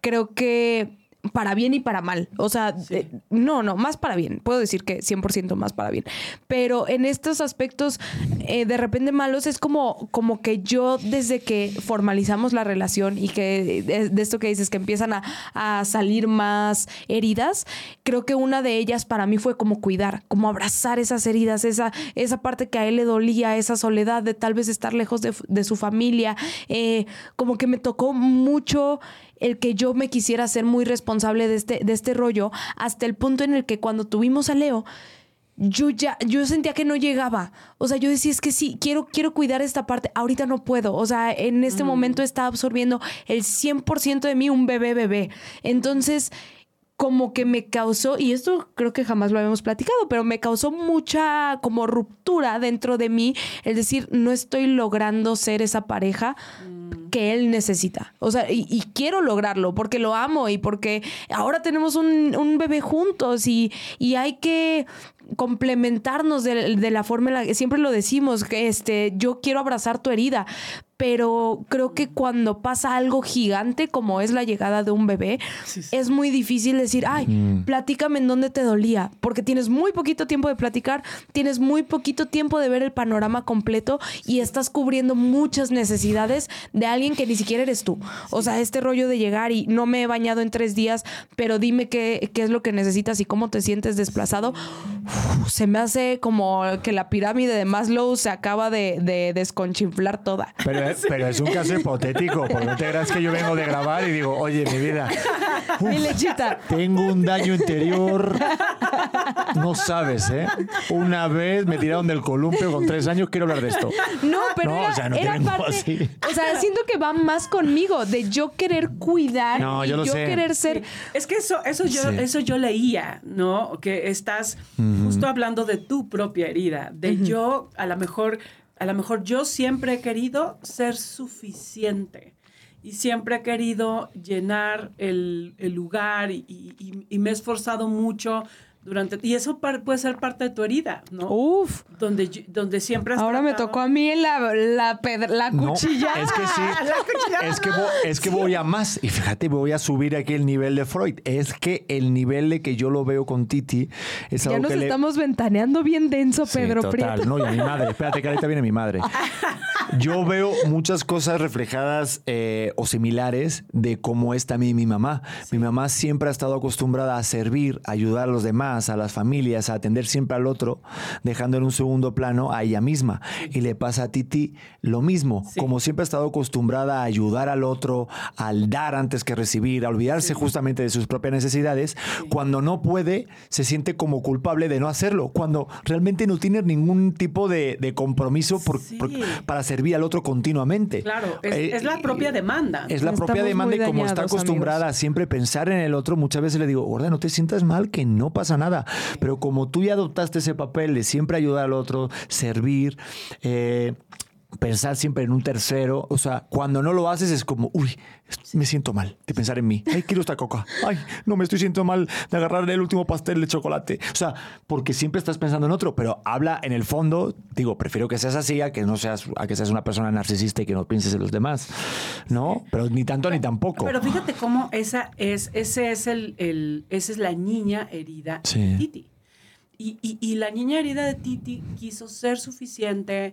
creo que para bien y para mal. O sea, eh, no, no, más para bien. Puedo decir que 100% más para bien. Pero en estos aspectos eh, de repente malos es como, como que yo desde que formalizamos la relación y que de, de esto que dices que empiezan a, a salir más heridas, creo que una de ellas para mí fue como cuidar, como abrazar esas heridas, esa, esa parte que a él le dolía, esa soledad de tal vez estar lejos de, de su familia. Eh, como que me tocó mucho el que yo me quisiera ser muy responsable de este, de este rollo, hasta el punto en el que cuando tuvimos a Leo, yo ya, yo sentía que no llegaba. O sea, yo decía, es que sí, quiero, quiero cuidar esta parte, ahorita no puedo. O sea, en este momento está absorbiendo el 100% de mí un bebé bebé. Entonces, como que me causó, y esto creo que jamás lo habíamos platicado, pero me causó mucha como ruptura dentro de mí, el decir, no estoy logrando ser esa pareja que él necesita. O sea, y, quiero lograrlo porque lo amo y porque ahora tenemos un, bebé juntos y, y hay que complementarnos de, la forma en la que siempre lo decimos, este, yo quiero abrazar tu herida, pero creo que cuando pasa algo gigante como es la llegada de un bebé, es muy difícil decir, ay, platícame en dónde te dolía, porque tienes muy poquito tiempo de platicar, tienes muy poquito tiempo de ver el panorama completo y estás cubriendo muchas necesidades de alguien que ni siquiera eres tú. O sea, este rollo de llegar y no me he bañado en tres días, pero dime qué, qué es lo que necesitas y cómo te sientes desplazado, uf, se me hace como que la pirámide de Maslow se acaba de, de desconchinflar toda. Pero, pero es un caso hipotético, porque no te creas que yo vengo de grabar y digo, oye, mi vida, Mi lechita. tengo un daño interior. No sabes, ¿eh? Una vez me tiraron del columpio con tres años, quiero hablar de esto. No, pero No, era, o sea, no te era vengo parte. así. O sea, siento que va más conmigo, de yo querer cuidar, No, y yo querer ser. Es que eso, eso, yo, Sí. eso yo leía, ¿no? Que estás justo hablando de tu propia herida, de yo, a lo mejor, a lo mejor yo siempre he querido ser suficiente y siempre he querido llenar el, el lugar y, y- y- me he esforzado mucho durante... Y eso par- puede ser parte de tu herida, ¿no? Uf. Donde, donde siempre has Ahora me tocó a mí la, la, pedra- la No, cuchilla. es que sí. *laughs* Es que, vo- es que voy a más. Y fíjate, voy a subir aquí el nivel de Freud. Es que el nivel de que yo lo veo con Titi es Ya algo nos que le- estamos ventaneando bien denso, Sí, Pedro total. Prieto. No, y a mi madre. Espérate, que ahorita viene mi madre. *laughs* Yo veo muchas cosas reflejadas eh, o similares de cómo es también mi mamá. Mi mamá siempre ha estado acostumbrada a servir, a ayudar a los demás, a las familias, a atender siempre al otro, dejando en un segundo plano a ella misma. Y le pasa a Titi lo mismo. Como siempre ha estado acostumbrada a ayudar al otro, al dar antes que recibir, a olvidarse justamente de sus propias necesidades, cuando no puede, se siente como culpable de no hacerlo, cuando realmente no tiene ningún tipo de, de compromiso por- Sí. por- para servir al otro continuamente. Claro, es, Eh, es la propia demanda. es la Estamos propia demanda y como está acostumbrada amigos. a siempre pensar en el otro, muchas veces le digo, gorda, no te sientas mal, que no pasa nada. Pero como tú ya adoptaste ese papel de siempre ayudar al otro, servir, eh, pensar siempre en un tercero, o sea, cuando no lo haces es como, uy, me siento mal de pensar en mí. Ay, quiero esta coca. Ay, no me estoy sintiendo mal de agarrar el último pastel de chocolate. O sea, porque siempre estás pensando en otro, pero habla en el fondo, digo, prefiero que seas así a que no seas, a que seas una persona narcisista y que no pienses en los demás. ¿No? Pero ni tanto ni tampoco. Pero fíjate cómo esa es, ese es el, el- esa es la niña herida Sí. de Titi. Y, y- y la niña herida de Titi quiso ser suficiente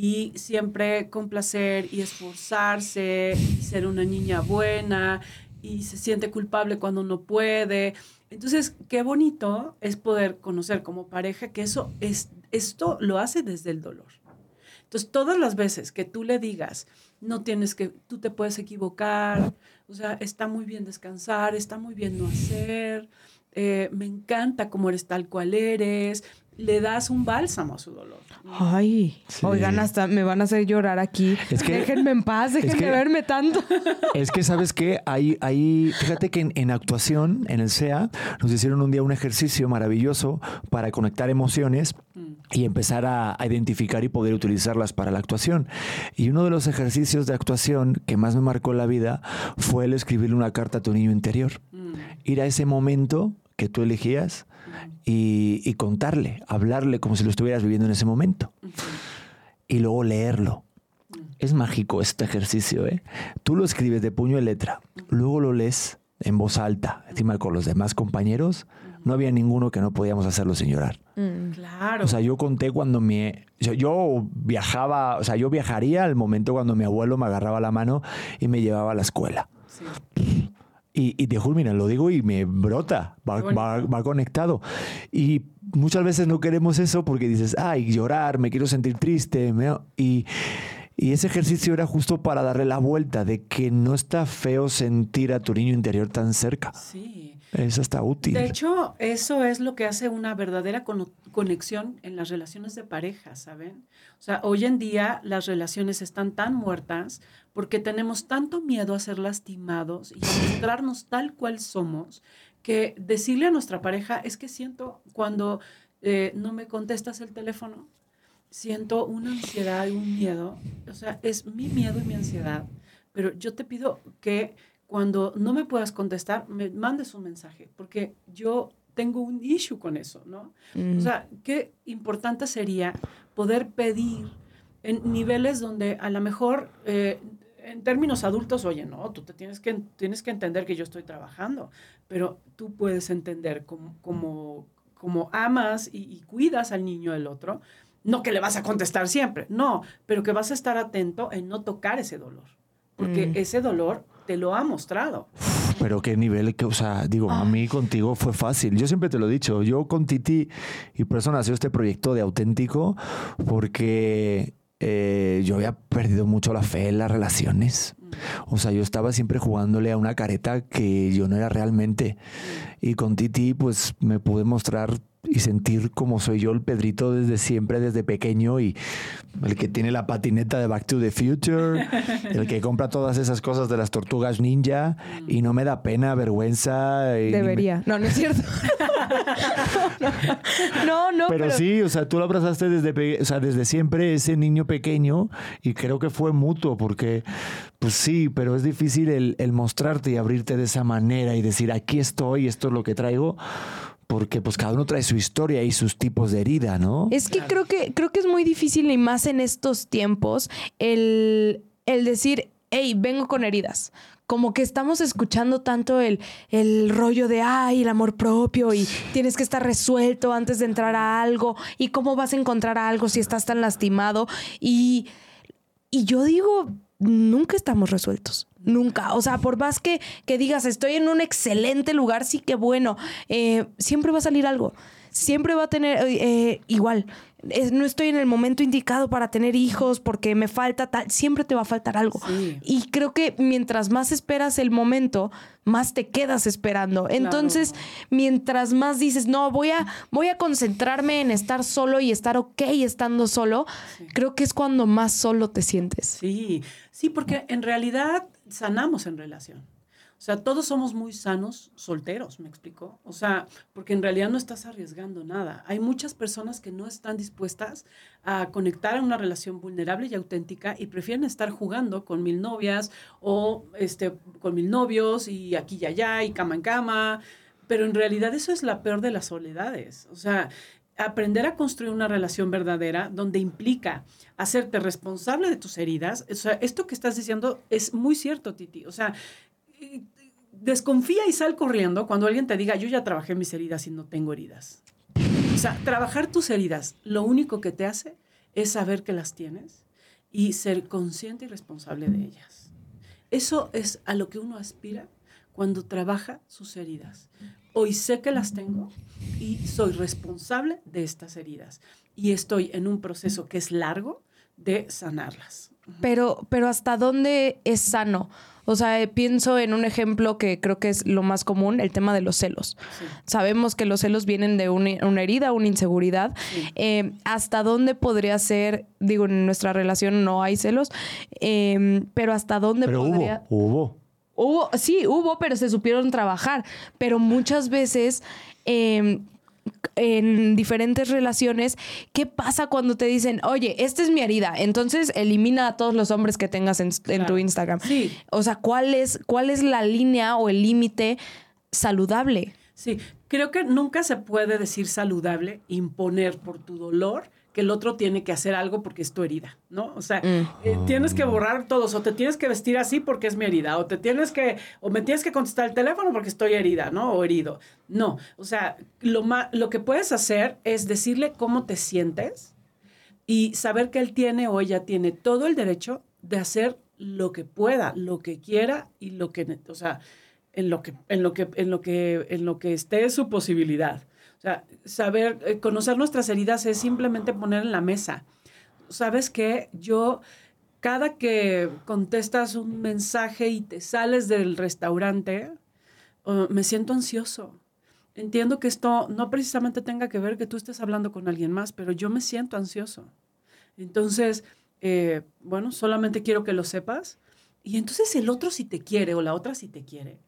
y siempre complacer y esforzarse y ser una niña buena y se siente culpable cuando no puede. Entonces, qué bonito es poder conocer como pareja que eso es, esto lo hace desde el dolor. Entonces, todas las veces que tú le digas, no tienes que, tú te puedes equivocar, o sea, está muy bien descansar, está muy bien no hacer, eh, me encanta cómo eres tal cual eres, le das un bálsamo a su dolor. Ay, Sí. oigan, hasta me van a hacer llorar aquí. Es que- déjenme en paz, es déjenme que- verme tanto. Es que, ¿sabes qué? Hay, hay, fíjate que en, en actuación, en el SEA, nos hicieron un día un ejercicio maravilloso para conectar emociones y empezar a, a identificar y poder utilizarlas para la actuación. Y uno de los ejercicios de actuación que más me marcó la vida fue el escribirle una carta a tu niño interior. Ir a ese momento que tú elegías y, y contarle, hablarle como si lo estuvieras viviendo en ese momento. Y luego leerlo. Es mágico este ejercicio, ¿eh? Tú lo escribes de puño y letra, luego lo lees en voz alta, encima con los demás compañeros. No había ninguno que no podíamos hacerlo sin llorar. Claro. O sea, yo conté cuando. Yo, yo viajaba, o sea, yo viajaría al momento cuando mi abuelo me agarraba la mano y me llevaba a la escuela. Sí. Y, y te juro, mira, lo digo y me brota, va, va- va conectado. Y muchas veces no queremos eso porque dices, ay, llorar, me quiero sentir triste. me- y, y ese ejercicio era justo para darle la vuelta de que no está feo sentir a tu niño interior tan cerca. Sí. Es hasta útil. De hecho, eso es lo que hace una verdadera conexión en las relaciones de pareja, ¿saben? O sea, hoy en día las relaciones están tan muertas porque tenemos tanto miedo a ser lastimados y mostrarnos tal cual somos que decirle a nuestra pareja es que siento cuando eh, no me contestas el teléfono, siento una ansiedad y un miedo. O sea, es mi miedo y mi ansiedad. Pero yo te pido que cuando no me puedas contestar, me mandes un mensaje, porque yo tengo un issue con eso, ¿no? O sea, qué importante sería poder pedir en niveles donde a lo mejor, eh, en términos adultos, oye, no, tú te tienes que, tienes que entender que yo estoy trabajando, pero tú puedes entender como, como, como amas y, y cuidas al niño del otro, no que le vas a contestar siempre, no, pero que vas a estar atento en no tocar ese dolor, porque ese dolor te lo ha mostrado. Pero qué nivel, que, o sea, digo, a mí contigo fue fácil. Yo siempre te lo he dicho, yo con Titi, y por eso nació este proyecto de auténtico, porque eh, yo había perdido mucho la fe en las relaciones. O sea, yo estaba siempre jugándole a una careta que yo no era realmente. Y con Titi, pues me pude mostrar y sentir como soy yo el Pedrito desde siempre, desde pequeño, y el que tiene la patineta de Back to the Future, *laughs* el que compra todas esas cosas de las tortugas ninja, y no me da pena, vergüenza. y ni me- Debería. No, no es cierto. *laughs* no, no, pero, sí, o sea, tú lo abrazaste desde, pe- o sea, desde siempre, ese niño pequeño, y creo que fue mutuo, porque, pues sí, pero es difícil el, el mostrarte y abrirte de esa manera y decir, aquí estoy, esto es lo que traigo, porque pues cada uno trae su historia y sus tipos de herida, ¿no? Es que creo que creo que es muy difícil y más en estos tiempos el, el decir, hey, vengo con heridas. Como que estamos escuchando tanto el, el rollo de, ay, el amor propio y tienes que estar resuelto antes de entrar a algo y cómo vas a encontrar algo si estás tan lastimado. Y, y yo digo, nunca estamos resueltos. Nunca. O sea, por más que, que digas, estoy en un excelente lugar, sí que bueno, eh, siempre va a salir algo. Siempre va a tener, eh, igual, es- no estoy en el momento indicado para tener hijos porque me falta tal, siempre te va a faltar algo. Sí. Y creo que mientras más esperas el momento, más te quedas esperando. Entonces, mientras más dices, no, voy a, voy a concentrarme en estar solo y estar ok estando solo, creo que es cuando más solo te sientes. Sí, sí, porque en realidad sanamos en relación. O sea, todos somos muy sanos solteros, ¿me explico? O sea, porque en realidad no estás arriesgando nada. Hay muchas personas que no están dispuestas a conectar en una relación vulnerable y auténtica y prefieren estar jugando con mil novias o este, con mil novios y aquí y allá y cama en cama. Pero en realidad eso es la peor de las soledades. O sea, aprender a construir una relación verdadera donde implica hacerte responsable de tus heridas. O sea, esto que estás diciendo es muy cierto, Titi. O sea, desconfía y sal corriendo cuando alguien te diga, yo ya trabajé mis heridas y no tengo heridas. O sea, trabajar tus heridas, lo único que te hace es saber que las tienes y ser consciente y responsable de ellas. Eso es a lo que uno aspira cuando trabaja sus heridas. Hoy sé que las tengo y soy responsable de estas heridas. Y estoy en un proceso que es largo de sanarlas. Pero, pero ¿hasta dónde es sano? O sea, eh, pienso en un ejemplo que creo que es lo más común, el tema de los celos. Sabemos que los celos vienen de una, una herida, una inseguridad. Eh, ¿Hasta dónde podría ser, digo, en nuestra relación no hay celos, eh, pero hasta dónde Pero podría... hubo, hubo. Hubo, sí, hubo, pero se supieron trabajar. Pero muchas veces eh, en diferentes relaciones, ¿qué pasa cuando te dicen, oye, esta es mi herida? Entonces elimina a todos los hombres que tengas en, en tu. Instagram. Sí. O sea, ¿cuál es, ¿cuál es la línea o el límite saludable? Sí, creo que nunca se puede decir saludable imponer por tu dolor que el otro tiene que hacer algo porque es tu herida, ¿no? O sea, eh, tienes que borrar todos, o te tienes que vestir así porque es mi herida, o te tienes que, o me tienes que contestar el teléfono porque estoy herida, ¿no? O herido. No, o sea, lo, ma- lo que puedes hacer es decirle cómo te sientes y saber que él tiene o ella tiene todo el derecho de hacer lo que pueda, lo que quiera y lo que, o sea, en lo que, en lo que, en lo que, en lo que esté su posibilidad. O sea, saber, eh, conocer nuestras heridas es simplemente poner en la mesa. ¿Sabes qué? Yo, cada que contestas un mensaje y te sales del restaurante, me siento ansioso. Entiendo que esto no precisamente tenga que ver que tú estés hablando con alguien más, pero yo me siento ansioso. Entonces, eh, bueno, solamente quiero que lo sepas. Y entonces el otro si te quiere o la otra si te quiere.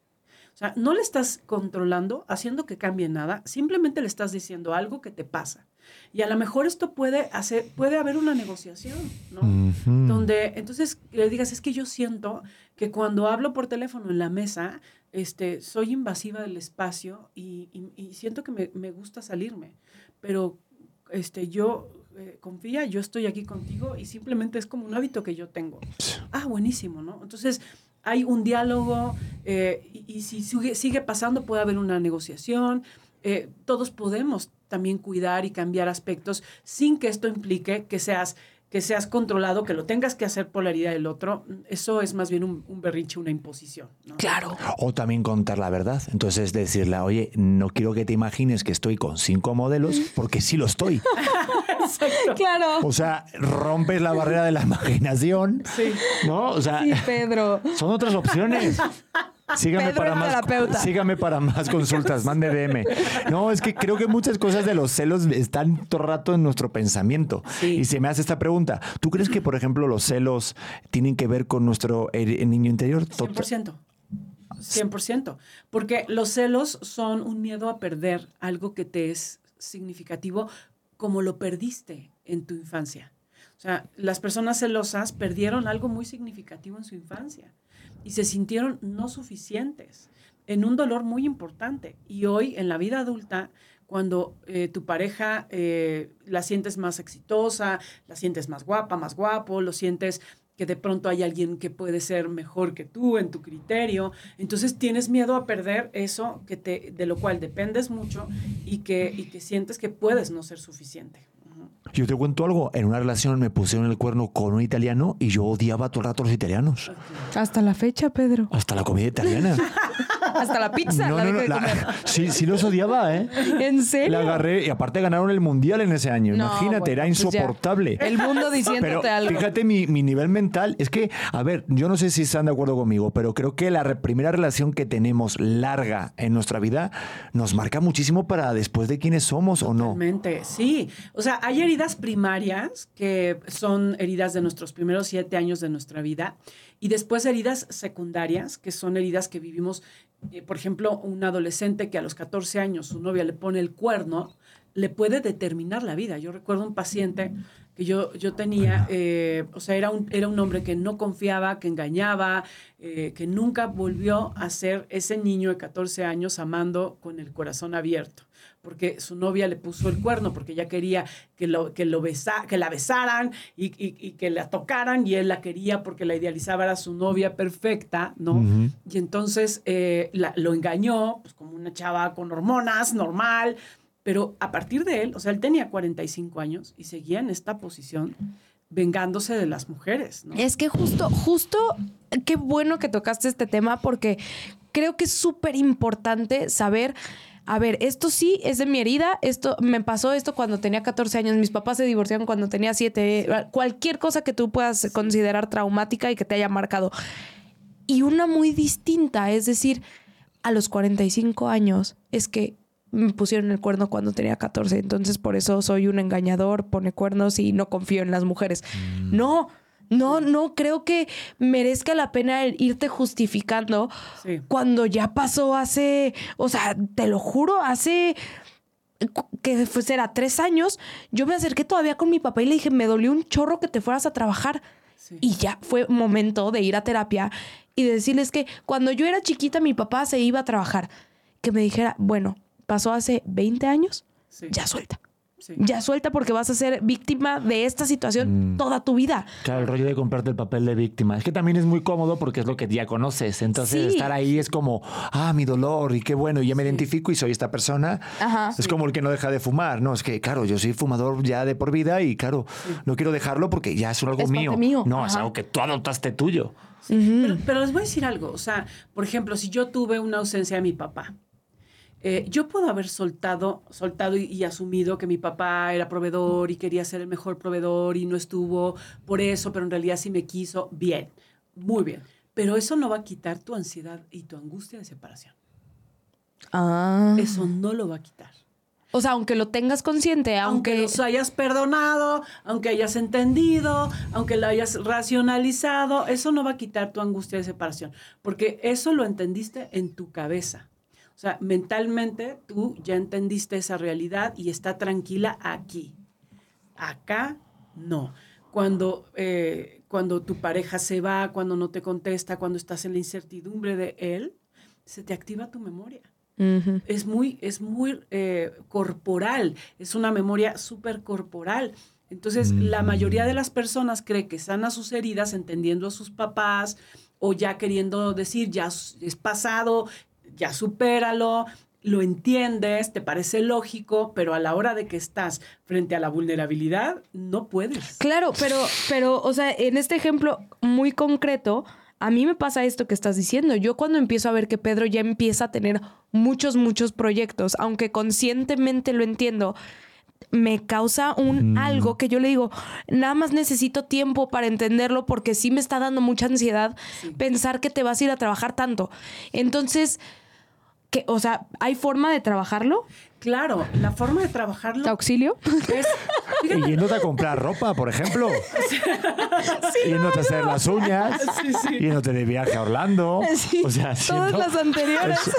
O sea, no le estás controlando, haciendo que cambie nada, simplemente le estás diciendo algo que te pasa. Y a lo mejor esto puede hacer, puede haber una negociación, ¿no? Donde entonces le digas, es que yo siento que cuando hablo por teléfono en la mesa, este, soy invasiva del espacio y, y- y siento que me, me gusta salirme. Pero este, yo eh, confía, yo estoy aquí contigo y simplemente es como un hábito que yo tengo. Ah, buenísimo, ¿no? Entonces hay un diálogo eh, y, y si sigue, sigue pasando puede haber una negociación. Eh, todos podemos también cuidar y cambiar aspectos sin que esto implique que seas que seas controlado, que lo tengas que hacer por la herida del otro, eso es más bien un, un berrinche, una imposición. ¿no? Claro. O también contar la verdad. Entonces decirle, oye, no quiero que te imagines que estoy con cinco modelos, porque sí lo estoy. *laughs* Claro. O sea, rompes la barrera de la imaginación. Sí. ¿No? O sea, Sí, Pedro. son otras opciones. Sígame Pedro para el más sígame para más consultas, mande DM. No, es que creo que muchas cosas de los celos están todo el rato en nuestro pensamiento. Sí. Y se me hace esta pregunta. ¿Tú crees que, por ejemplo, los celos tienen que ver con nuestro her- niño interior? Tot- 100%. 100%. Porque los celos son un miedo a perder algo que te es significativo como lo perdiste en tu infancia. O sea, las personas celosas perdieron algo muy significativo en su infancia y se sintieron no suficientes en un dolor muy importante. Y hoy, en la vida adulta, cuando eh, tu pareja eh, la sientes más exitosa, la sientes más guapa, más guapo, lo sientes que de pronto hay alguien que puede ser mejor que tú en tu criterio, entonces tienes miedo a perder eso que te, de lo cual dependes mucho y que, y que sientes que puedes no ser suficiente. Yo te cuento algo. En una relación me pusieron el cuerno con un italiano y yo odiaba todo el rato a los italianos. Hasta la fecha, Pedro. Hasta la comida italiana. *laughs* Hasta la pizza. No, la no, no. dejé de la- comer. *laughs* sí, sí los odiaba, ¿eh? ¿En serio? La agarré y aparte ganaron el mundial en ese año. No, Imagínate, bueno, era pues insoportable. El mundo *laughs* diciéndote Pero algo. fíjate mi, mi nivel mental. Es que, a ver, yo no sé si están de acuerdo conmigo, pero creo que la re- primera relación que tenemos larga en nuestra vida nos marca muchísimo para después de quiénes somos o no. Totalmente, sí. O sea, hay heridas primarias que son heridas de nuestros primeros siete años de nuestra vida y después heridas secundarias, que son heridas que vivimos, eh, por ejemplo, un adolescente que a los 14 años su novia le pone el cuerno, le puede determinar la vida. Yo recuerdo un paciente que yo, yo tenía, eh, o sea, era un, era un hombre que no confiaba, que engañaba, eh, que nunca volvió a ser ese niño de 14 años amando con el corazón abierto, porque su novia le puso el cuerno, porque ella quería que, lo, que, lo besa, que la besaran y, y- y que la tocaran, y él la quería porque la idealizaba, era su novia perfecta, ¿no? Y entonces eh, la- lo engañó, pues como una chava con hormonas, normal, pero a partir de él, o sea, él tenía 45 años y seguía en esta posición vengándose de las mujeres, ¿no? Es que justo, justo, qué bueno que tocaste este tema porque creo que es súper importante saber, a ver, esto sí es de mi herida, esto me pasó esto cuando tenía 14 años, mis papás se divorciaron cuando tenía 7, cualquier cosa que tú puedas considerar traumática y que te haya marcado. y una muy distinta, es decir, a los 45 años es que me pusieron el cuerno cuando tenía 14, entonces por eso soy un engañador, pone cuernos y no confío en las mujeres. No, no, no creo que merezca la pena el irte justificando Sí. cuando ya pasó hace, o sea, te lo juro, hace que fue, será tres años, yo me acerqué todavía con mi papá y le dije, me dolió un chorro que te fueras a trabajar. Sí. Y ya fue momento de ir a terapia y de decirles que cuando yo era chiquita mi papá se iba a trabajar. Que me dijera, bueno, pasó hace 20 años, Sí. ya suelta. Sí. Ya suelta porque vas a ser víctima de esta situación toda tu vida. Claro, el rollo de comprarte el papel de víctima. Es que también es muy cómodo porque es lo que ya conoces. Entonces, Sí. estar ahí es como, ah, mi dolor y qué bueno, y ya me identifico y soy esta persona. Ajá. Es como el que no deja de fumar, ¿no? Es que, claro, yo soy fumador ya de por vida y, claro, no quiero dejarlo porque ya es algo Es mío. mío. No, es algo que tú adoptaste tuyo. Pero, pero les voy a decir algo. O sea, por ejemplo, si yo tuve una ausencia de mi papá, eh, yo puedo haber soltado, soltado y, y asumido que mi papá era proveedor y quería ser el mejor proveedor y no estuvo por eso, pero en realidad sí me quiso. Bien, muy bien. Pero eso no va a quitar tu ansiedad y tu angustia de separación. Ah. Eso no lo va a quitar. O sea, aunque lo tengas consciente, Aunque aunque... los hayas perdonado, aunque hayas entendido, aunque lo hayas racionalizado, eso no va a quitar tu angustia de separación, porque eso lo entendiste en tu cabeza. O sea, mentalmente tú ya entendiste esa realidad y está tranquila aquí. Acá no. Cuando, eh, cuando tu pareja se va, cuando no te contesta, cuando estás en la incertidumbre de él, se te activa tu memoria es muy, es muy eh, corporal, es una memoria súper corporal. Entonces, la mayoría de las personas cree que sana sus heridas entendiendo a sus papás o ya queriendo decir, ya es pasado, ya supéralo, lo entiendes, te parece lógico, pero a la hora de que estás frente a la vulnerabilidad, no puedes. Claro, pero, pero, o sea, en este ejemplo muy concreto, a mí me pasa esto que estás diciendo. Yo cuando empiezo a ver que Pedro ya empieza a tener muchos, muchos proyectos, aunque conscientemente lo entiendo, me causa un algo que yo le digo, nada más necesito tiempo para entenderlo porque sí me está dando mucha ansiedad pensar que te vas a ir a trabajar tanto. Entonces, que, o sea, ¿hay forma de trabajarlo? Claro, la forma de trabajarlo ¿Auxilio? es... Y yéndote a comprar ropa, por ejemplo. *laughs* yéndote a hacer las uñas. Sí, sí. Yéndote de viaje a Orlando. Sí, o sea, todas las anteriores. Es,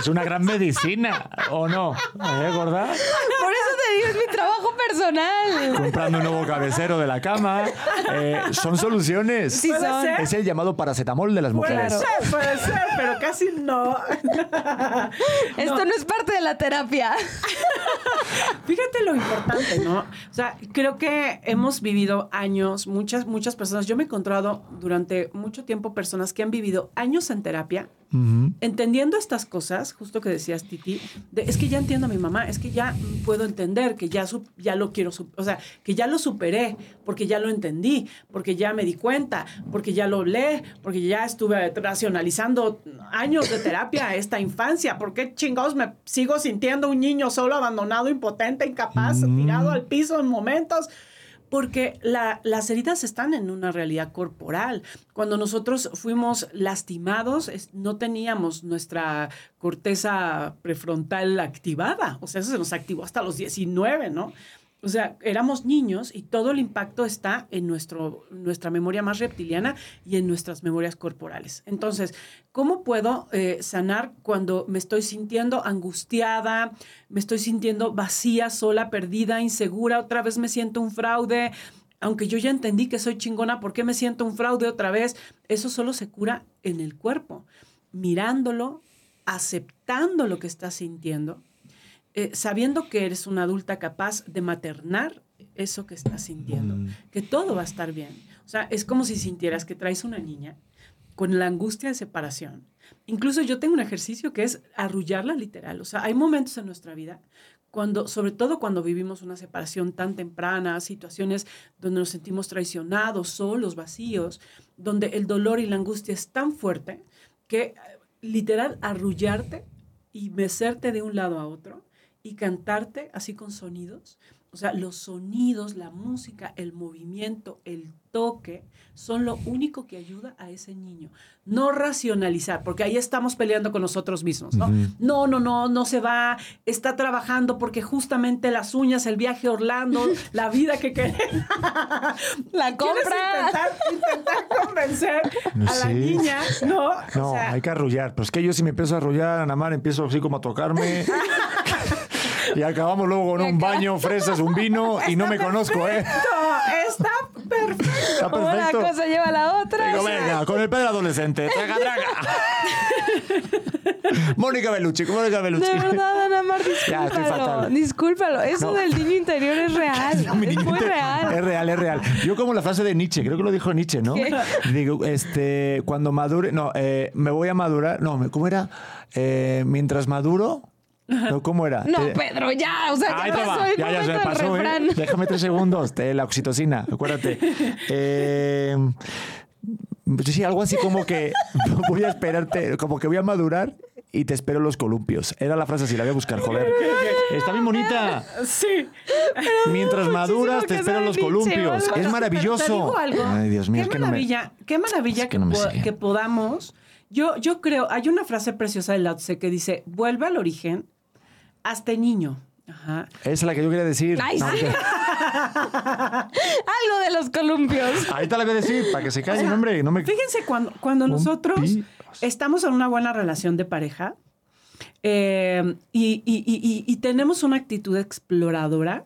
es una gran medicina, ¿o no? ¿Eh, gorda? Por eso te digo, es mi trabajo personal. Comprando un nuevo cabecero de la cama. Eh, son soluciones. Sí, Puede son. Es el llamado paracetamol de las Puede mujeres. ser, puede ser, pero casi no. *laughs* Esto no es parte de la terapia. *laughs* Fíjate lo importante, ¿no? O sea, creo que hemos vivido años, muchas, muchas personas. Yo me he encontrado durante mucho tiempo personas que han vivido años en terapia, Entendiendo estas cosas, justo que decías, Titi, de, es que ya entiendo a mi mamá, es que ya puedo entender, que ya, su- ya lo quiero, o sea, que ya lo superé, porque ya lo entendí, porque ya me di cuenta, porque ya lo hablé, porque ya estuve racionalizando años de terapia esta infancia, ¿por qué chingados me sigo sintiendo un niño solo, abandonado, impotente, incapaz, tirado al piso en momentos? Porque la- las heridas están en una realidad corporal. Cuando nosotros fuimos lastimados, es- no teníamos nuestra corteza prefrontal activada. O sea, eso se nos activó hasta los 19, ¿no? O sea, éramos niños y todo el impacto está en nuestro, nuestra memoria más reptiliana y en nuestras memorias corporales. Entonces, ¿cómo puedo eh, sanar cuando me estoy sintiendo angustiada, me estoy sintiendo vacía, sola, perdida, insegura, otra vez me siento un fraude? Aunque yo ya entendí que soy chingona, ¿por qué me siento un fraude otra vez? Eso solo se cura en el cuerpo, mirándolo, aceptando lo que estás sintiendo eh, sabiendo que eres una adulta capaz de maternar eso que estás sintiendo, que todo va a estar bien. O sea, es como si sintieras que traes una niña con la angustia de separación. Incluso yo tengo un ejercicio que es arrullarla literal. O sea, hay momentos en nuestra vida cuando, sobre todo cuando vivimos una separación tan temprana, situaciones donde nos sentimos traicionados, solos, vacíos, donde el dolor y la angustia es tan fuerte que eh, literal arrullarte y mecerte de un lado a otro y cantarte así con sonidos O sea, los sonidos, la música, el movimiento, el toque, son lo único que ayuda a ese niño. No racionalizar, porque ahí estamos peleando con nosotros mismos, ¿no? No, no, no, no se va, está trabajando porque justamente las uñas, el viaje a Orlando, *laughs* la vida que queremos. La compra. Intentar, intentar convencer No a la niña, ¿no? No, O sea, hay que arrullar. Pero es que yo si me empiezo a arrullar, Ana Mar, empiezo así como a tocarme. *laughs* y acabamos luego con un baño, fresas, un vino y no me conozco, ¿eh? está perfecto. Está Una cosa lleva a la otra. Digo, venga, con el pedro adolescente, traga, traga. *laughs* Mónica Bellucci, Mónica Bellucci. De verdad, Ana Mar, Ya, estoy discúlpalo. fatal. discúlpalo. Eso No. del niño interior es *laughs* real. Es muy real. Es real, es real. Yo como la frase de Nietzsche, creo que lo dijo Nietzsche, ¿no? ¿Qué? Digo, este, cuando madure, no, eh, me voy a madurar, no, ¿cómo era? Eh, mientras maduro, ¿no? ¿cómo era? No, Te- Pedro, ya. O sea, Ahí ya pasó el Ya, ya se me pasó, ¿eh? Déjame tres segundos. Te, la oxitocina, acuérdate. *laughs* Eh, sí, algo así como que voy a esperarte, como que voy a madurar y te espero los columpios. Era la frase así, la voy a buscar, joder. Está bien bonita. Sí. Mientras maduras, te espero los columpios. Es Te maravilloso. digo algo. Ay, Dios mío, qué es que no me... maravilla, qué maravilla Es que que, no me po- sé. que podamos. Yo, yo creo, hay una frase preciosa de Lao Tse que dice, vuelve al origen hasta niño. Ajá. Esa es la que yo quería decir. Ay, No, sí. *laughs* Algo de los columpios. Ahí te la voy a decir, para que se callen, hombre. No me... Fíjense cuando, cuando nosotros estamos en una buena relación de pareja eh, y, y- y- y- y tenemos una actitud exploradora,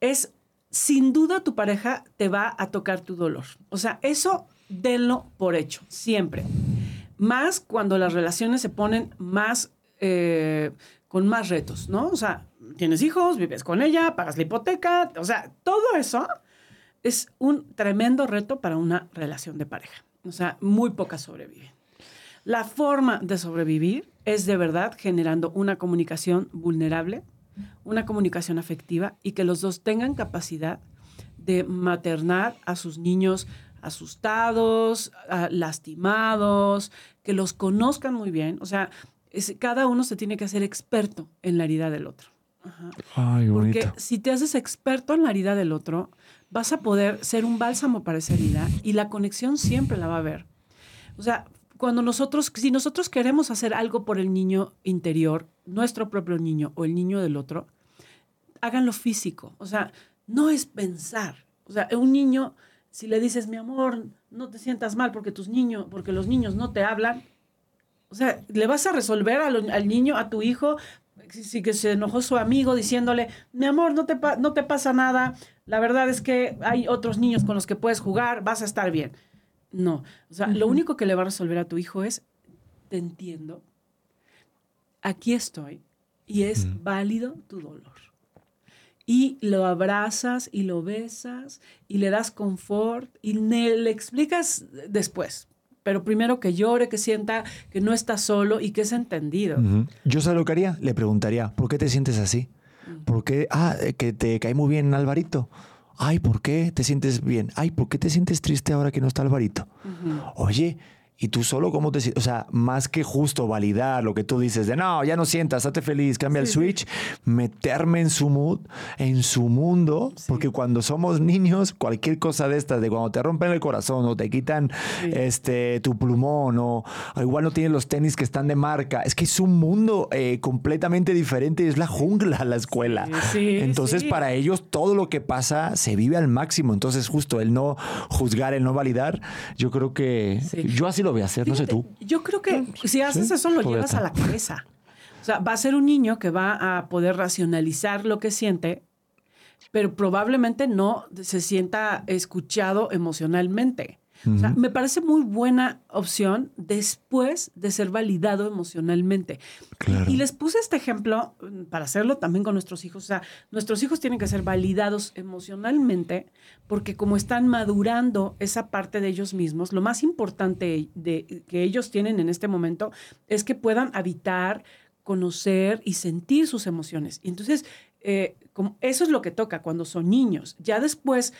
es sin duda tu pareja te va a tocar tu dolor. O sea, eso denlo por hecho, siempre. Más cuando las relaciones se ponen más, eh, con más retos, ¿no? O sea, tienes hijos, vives con ella, pagas la hipoteca, o sea, todo eso es un tremendo reto para una relación de pareja. O sea, muy pocas sobreviven. La forma de sobrevivir es de verdad generando una comunicación vulnerable, una comunicación afectiva y que los dos tengan capacidad de maternar a sus niños asustados, lastimados, que los conozcan muy bien. O sea, es- cada uno se tiene que hacer experto en la herida del otro. Ajá. Ay, Porque bonito. si te haces experto en la herida del otro, vas a poder ser un bálsamo para esa herida y la conexión siempre la va a haber. O sea, cuando nosotros, si nosotros queremos hacer algo por el niño interior, nuestro propio niño o el niño del otro, háganlo físico. O sea, no es pensar. O sea, un niño, si le dices, mi amor, no te sientas mal porque tus niños, porque los niños no te hablan, o sea, le vas a resolver al, al niño, a tu hijo, si, que se enojó su amigo diciéndole, mi amor, no te, pa- no te pasa nada, la verdad es que hay otros niños con los que puedes jugar, vas a estar bien. No, o sea, lo único que le va a resolver a tu hijo es, te entiendo, aquí estoy y es válido tu dolor. Y lo abrazas y lo besas y le das confort y le explicas después. Pero primero que llore, que sienta que no está solo y que es entendido. Yo sé lo que haría, le preguntaría, ¿por qué te sientes así? ¿Por qué? Ah, eh, que te cae muy bien Alvarito. Ay, ¿por qué te sientes bien? Ay, ¿por qué te sientes triste ahora que no está Alvarito? Oye, ¿y tú solo cómo te? O sea, más que justo validar lo que tú dices de no, ya no sientas, estate feliz, cambia el switch, meterme en su mood, en su mundo, porque cuando somos niños, cualquier cosa de estas, de cuando te rompen el corazón o te quitan este, tu plumón o, o igual no tienes los tenis que están de marca, es que es un mundo eh, completamente diferente, es la jungla la escuela. Entonces, para ellos todo lo que pasa se vive al máximo. Entonces, justo el no juzgar, el no validar, yo creo que yo así lo voy a hacer, no sé tú. Yo creo que si haces eso lo llevas a la cabeza. O sea, va a ser un niño que va a poder racionalizar lo que siente, pero probablemente no se sienta escuchado emocionalmente. O sea, me parece muy buena opción después de ser validado emocionalmente. Claro. Y, les puse este ejemplo mm, para hacerlo también con nuestros hijos. O sea, nuestros hijos tienen que ser validados emocionalmente porque como están madurando esa parte de ellos mismos, lo más importante de, que ellos tienen en este momento es que puedan habitar, conocer y sentir sus emociones. Y entonces, eh, eso es lo que toca cuando son niños. Ya después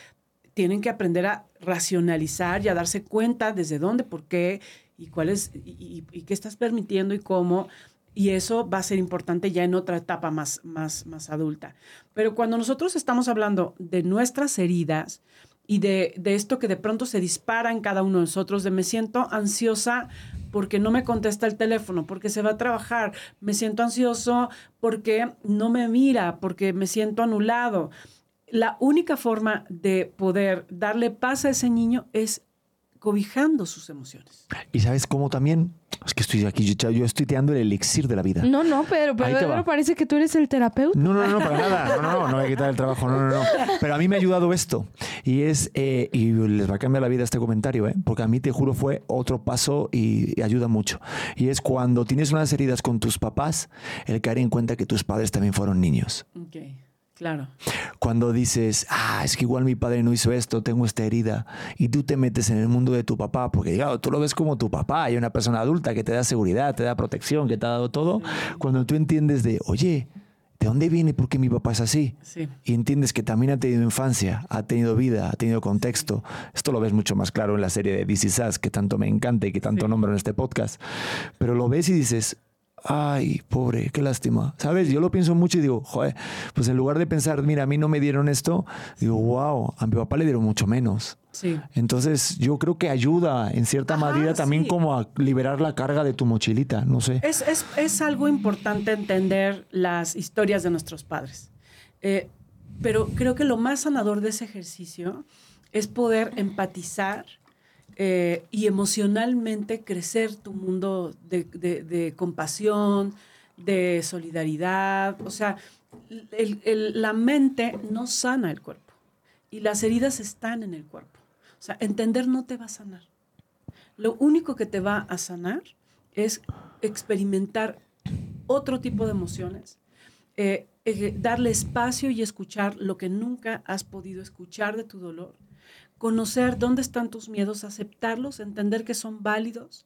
tienen que aprender a racionalizar y a darse cuenta desde dónde, por qué y cuál es y- y qué estás permitiendo y cómo. Y eso va a ser importante ya en otra etapa más, más, más adulta. Pero cuando nosotros estamos hablando de nuestras heridas, y de, de, esto que de pronto se dispara en cada uno de nosotros, de me siento ansiosa porque no me contesta el teléfono, porque se va a trabajar, me siento ansioso porque no me mira, porque me siento anulado. La única forma de poder darle paz a ese niño es cobijando sus emociones. Y sabes cómo también, es que estoy aquí, yo, estoy te dando el elixir de la vida. No, no, Pedro, pero Pedro parece que tú eres el terapeuta. No, no, no, para nada. No, no, no, no voy a quitar el trabajo, no, no, no. Pero a mí me ha ayudado esto. Y es, eh, y les va a cambiar la vida este comentario, ¿eh? porque a mí te juro fue otro paso y, y ayuda mucho. Y es cuando tienes unas heridas con tus papás, el caer en cuenta que tus padres también fueron niños. Okay. Claro. Cuando dices, ah, es que igual mi padre no hizo esto, tengo esta herida, y tú te metes en el mundo de tu papá, porque claro, tú lo ves como tu papá, hay una persona adulta que te da seguridad, te da protección, que te ha dado todo. Sí. Cuando tú entiendes de, oye, ¿de dónde viene? ¿Por qué mi papá es así? Sí. Y entiendes que también ha tenido infancia, ha tenido vida, ha tenido contexto. Esto lo ves mucho más claro en la serie de This Is Us, que tanto me encanta y que tanto sí. nombro en este podcast. Pero lo ves y dices, ay, pobre, qué lástima. ¿Sabes? Yo lo pienso mucho y digo, joder, pues en lugar de pensar, mira, a mí no me dieron esto, digo, wow, a mi papá le dieron mucho menos. Sí. Entonces, yo creo que ayuda en cierta Ajá, medida también sí. como a liberar la carga de tu mochilita, no sé. Es, es, es algo importante entender las historias de nuestros padres. Eh, pero creo que lo más sanador de ese ejercicio es poder empatizar eh, y emocionalmente crecer tu mundo de, de, de, compasión, de solidaridad. O sea, el, el, la mente no sana el cuerpo y las heridas están en el cuerpo. O sea, entender no te va a sanar. Lo único que te va a sanar es experimentar otro tipo de emociones, eh, eh, darle espacio y escuchar lo que nunca has podido escuchar de tu dolor conocer dónde están tus miedos, aceptarlos, entender que son válidos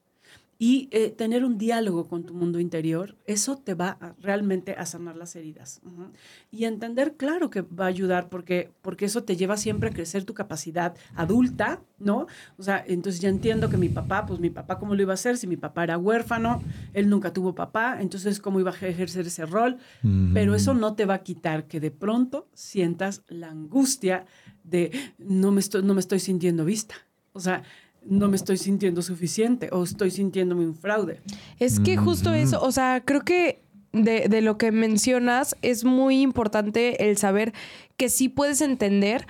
y eh, tener un diálogo con tu mundo interior, eso te va a, realmente a sanar las heridas. Uh -huh. Y entender, claro que va a ayudar porque, porque eso te lleva siempre a crecer tu capacidad adulta, ¿no? O sea, entonces ya entiendo que mi papá, pues mi papá, ¿cómo lo iba a hacer? Si mi papá era huérfano, él nunca tuvo papá, entonces ¿cómo iba a ejercer ese rol? Uh -huh. Pero eso no te va a quitar que de pronto sientas la angustia de no me estoy, no me estoy sintiendo vista. O sea, no me estoy sintiendo suficiente o estoy sintiéndome un fraude. Es que justo eso, o sea, creo que de, de, lo que mencionas es muy importante el saber que sí puedes entender,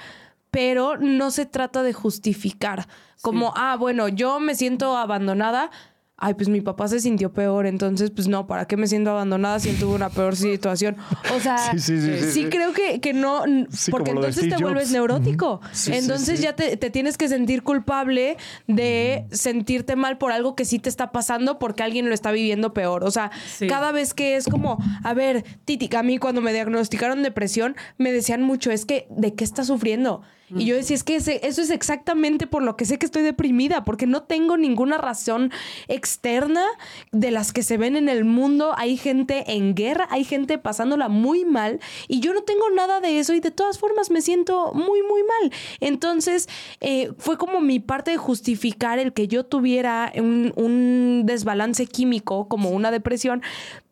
pero no se trata de justificar. Como, sí. ah, bueno, yo me siento abandonada. Ay, pues mi papá se sintió peor, entonces, pues no, ¿para qué me siento abandonada si él tuvo una peor situación? O sea, *laughs* sí, sí, sí, sí creo que, que no, porque entonces te vuelves neurótico. entonces ya te, te, tienes que sentir culpable de sentirte mal por algo que sí te está pasando porque alguien lo está viviendo peor. O sea, cada vez que es como, a ver, Titi, a mí cuando me diagnosticaron depresión, me decían mucho, es que, ¿de qué estás sufriendo? Y yo decía, es que ese, eso es exactamente por lo que sé que estoy deprimida, porque no tengo ninguna razón externa de las que se ven en el mundo. Hay gente en guerra, hay gente pasándola muy mal y yo no tengo nada de eso y de todas formas me siento muy, muy mal. Entonces eh, fue como mi parte de justificar el que yo tuviera un, un desbalance químico como una depresión,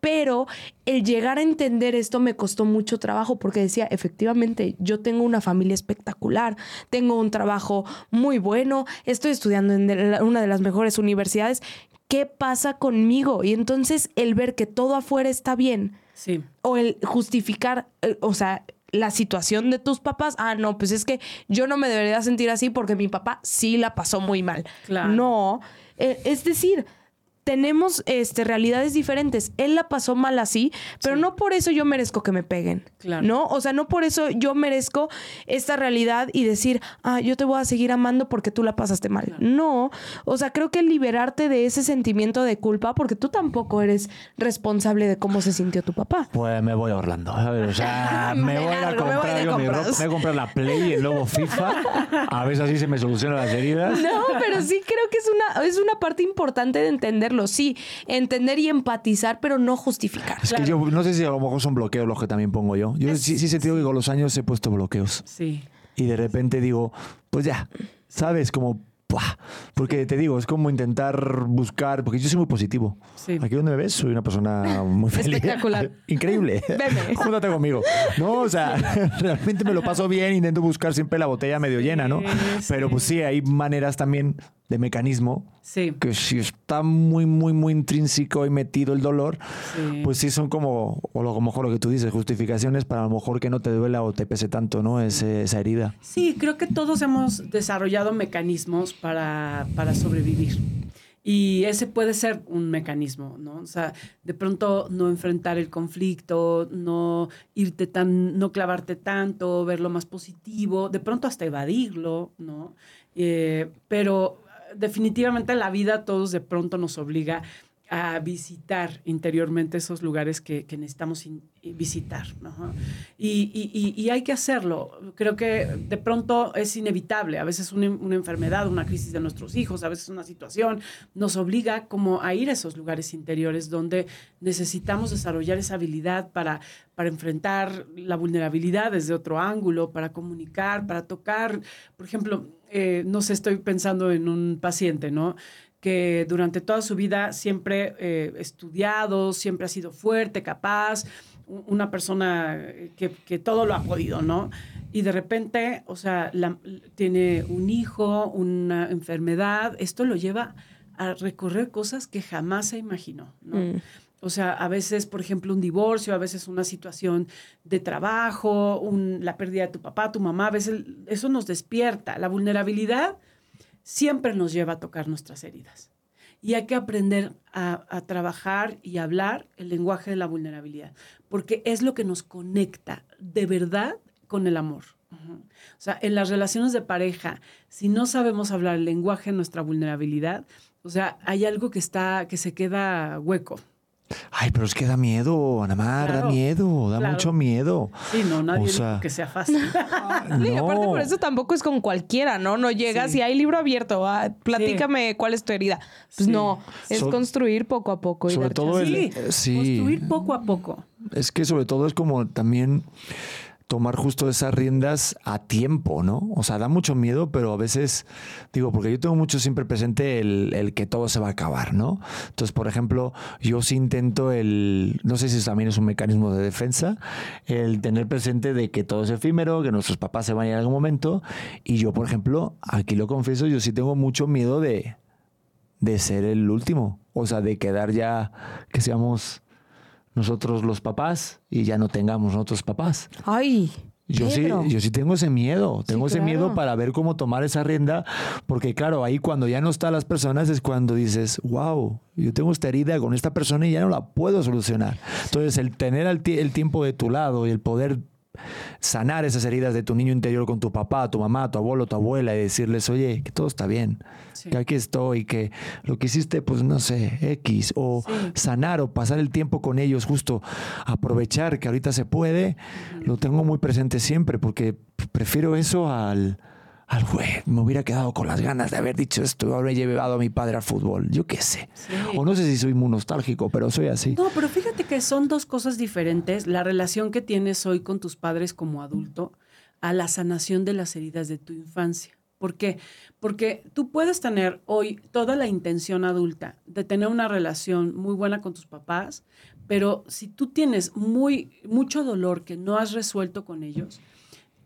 pero el llegar a entender esto me costó mucho trabajo porque decía, efectivamente, yo tengo una familia espectacular, tengo un trabajo muy bueno, estoy estudiando en una de las mejores universidades. ¿Qué pasa conmigo? Y entonces el ver que todo afuera está bien. Sí. O el justificar, eh, o sea, la situación de tus papás, ah, no, pues es que yo no me debería sentir así porque mi papá sí la pasó muy mal. Claro. No, eh, es decir, tenemos este, realidades diferentes. Él la pasó mal así, pero sí. no por eso yo merezco que me peguen. Claro. ¿No? O sea, no por eso yo merezco esta realidad y decir, ah, yo te voy a seguir amando porque tú la pasaste mal. Claro. No. O sea, creo que liberarte de ese sentimiento de culpa, porque tú tampoco eres responsable de cómo se sintió tu papá. Pues me voy a Orlando. A ver, o sea, *laughs* me, voy a comprar me voy yo mi ropa, me voy a comprar la Play y el nuevo FIFA. A ver si así se me solucionan las heridas. No, pero sí creo que es una, es una parte importante de entender sí, entender y empatizar, pero no justificar. Es claro. que yo no sé si a lo mejor son bloqueos los que también pongo yo. Yo es, sí, sí sentido que con los años he puesto bloqueos. Sí. Y de repente digo, pues ya, ¿sabes? Como. Porque te digo, es como intentar buscar, porque yo soy muy positivo. Sí. Aquí donde me ves, soy una persona muy feliz. Espectacular. *laughs* Increíble. Veme. *laughs* Júntate conmigo. No, o sea, *laughs* realmente me lo paso bien, intento buscar siempre la botella medio llena, ¿no? Sí, Pero pues sí, hay maneras también de mecanismo Sí. que si está muy, muy, muy intrínseco y metido el dolor, Sí. pues sí son como, o lo- a lo mejor lo que tú dices, justificaciones para a lo mejor que no te duela o te pese tanto, ¿no? Ese- esa herida. Sí, creo que todos hemos desarrollado mecanismos para, para sobrevivir. Y ese puede ser un mecanismo, ¿no? O sea, de pronto no enfrentar el conflicto, no irte tan, no clavarte tanto, verlo más positivo, de pronto hasta evadirlo, ¿no? Eh, pero definitivamente la vida a todos de pronto nos obliga a visitar interiormente esos lugares que, que necesitamos in- visitar. ¿no? Y, y- y- y hay que hacerlo. Creo que de pronto es inevitable. A veces una, una enfermedad, una crisis de nuestros hijos, a veces una situación nos obliga como a ir a esos lugares interiores donde necesitamos desarrollar esa habilidad para, para enfrentar la vulnerabilidad desde otro ángulo, para comunicar, para tocar. Por ejemplo, eh, no sé, estoy pensando en un paciente, ¿no? Que durante toda su vida siempre eh, estudiado, siempre ha sido fuerte, capaz, una persona que, que todo lo ha podido, ¿no? Y de repente, o sea, la- tiene un hijo, una enfermedad, esto lo lleva a recorrer cosas que jamás se imaginó, ¿no? Mm. O sea, a veces, por ejemplo, un divorcio, a veces una situación de trabajo, un- la pérdida de tu papá, tu mamá, a veces eso nos despierta. La vulnerabilidad siempre nos lleva a tocar nuestras heridas. Y hay que aprender a, a trabajar y hablar el lenguaje de la vulnerabilidad, porque es lo que nos conecta de verdad con el amor. O sea, en las relaciones de pareja, si no sabemos hablar el lenguaje de nuestra vulnerabilidad, o sea, hay algo que está, que se queda hueco. Ay, pero es que da miedo, Anamar, da Claro, miedo, da claro. mucho miedo. Sí, no, nadie O sea- que sea fácil. *laughs* No, y aparte por eso tampoco es con cualquiera, ¿no? No llegas Sí. y hay libro abierto, ah, platícame cuál es tu herida. Pues Sí. no, es So- construir poco a poco. y sobre todo el- sí, sí. construir poco a poco. Es que sobre todo es como también tomar justo esas riendas a tiempo, ¿no? O sea, da mucho miedo, pero a veces, digo, porque yo tengo mucho siempre presente el, el que todo se va a acabar, ¿no? Entonces, por ejemplo, yo sí intento el, no sé si también es un mecanismo de defensa, el tener presente de que todo es efímero, que nuestros papás se van a ir en algún momento, y yo, por ejemplo, aquí lo confieso, yo sí tengo mucho miedo de, de ser el último, o sea, de quedar ya, que seamos nosotros los papás y ya no tengamos nosotros papás. Ay, Yo sí, yo sí tengo ese miedo, tengo ese claro. miedo para ver cómo tomar esa rienda, porque claro, ahí cuando ya no están las personas es cuando dices, wow, yo tengo esta herida con esta persona y ya no la puedo solucionar. Entonces, el tener el tiempo de tu lado y el poder sanar esas heridas de tu niño interior con tu papá, tu mamá, tu abuelo, tu abuela y decirles, oye, que todo está bien, Sí. que aquí estoy, que lo que hiciste, pues no sé, X, o Sí. sanar o pasar el tiempo con ellos, justo aprovechar que ahorita se puede, lo tengo muy presente siempre, porque prefiero eso al, al güey, me hubiera quedado con las ganas de haber dicho esto, he llevado a mi padre al fútbol, yo qué sé. Sí. O no sé si soy muy nostálgico, pero soy así. No, pero fíjate que son dos cosas diferentes. La relación que tienes hoy con tus padres como adulto a la sanación de las heridas de tu infancia. ¿Por qué? Porque tú puedes tener hoy toda la intención adulta de tener una relación muy buena con tus papás, pero si tú tienes muy, mucho dolor que no has resuelto con ellos,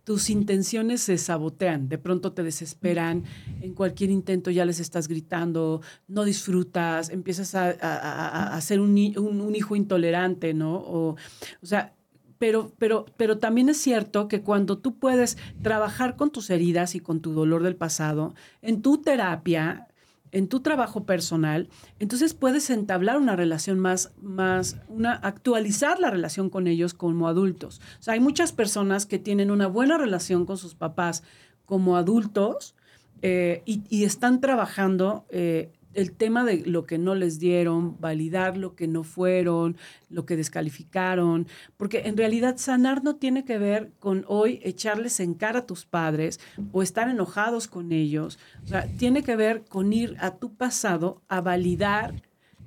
tus intenciones se sabotean, de pronto te desesperan, en cualquier intento ya les estás gritando, no disfrutas, empiezas a, a- a- ser un, un- un hijo intolerante, ¿no? O, o sea, pero, pero, pero también es cierto que cuando tú puedes trabajar con tus heridas y con tu dolor del pasado, en tu terapia, en tu trabajo personal, entonces puedes entablar una relación más, más, una, actualizar la relación con ellos como adultos. O sea, hay muchas personas que tienen una buena relación con sus papás como adultos eh, y, están trabajando eh, el tema de lo que no les dieron, validar lo que no fueron, lo que descalificaron, porque en realidad sanar no tiene que ver con hoy echarles en cara a tus padres o estar enojados con ellos, o sea, tiene que ver con ir a tu pasado a validar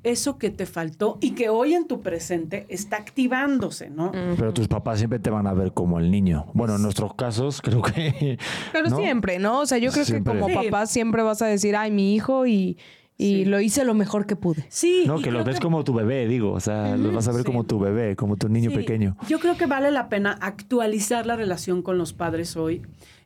eso que te faltó y que hoy en tu presente está activándose, ¿no? Pero tus papás siempre te van a ver como el niño. Bueno, en nuestros casos creo que... Pero ¿no? siempre, ¿no? O sea, yo creo Siempre. que como papá siempre vas a decir, ay, mi hijo y, y Sí. lo hice lo mejor que pude. Sí. No, que los ves como tu bebé, digo. O sea, los vas a ver sí. como tu bebé, como tu niño Sí, pequeño. Yo creo que vale la pena actualizar la relación con los padres hoy.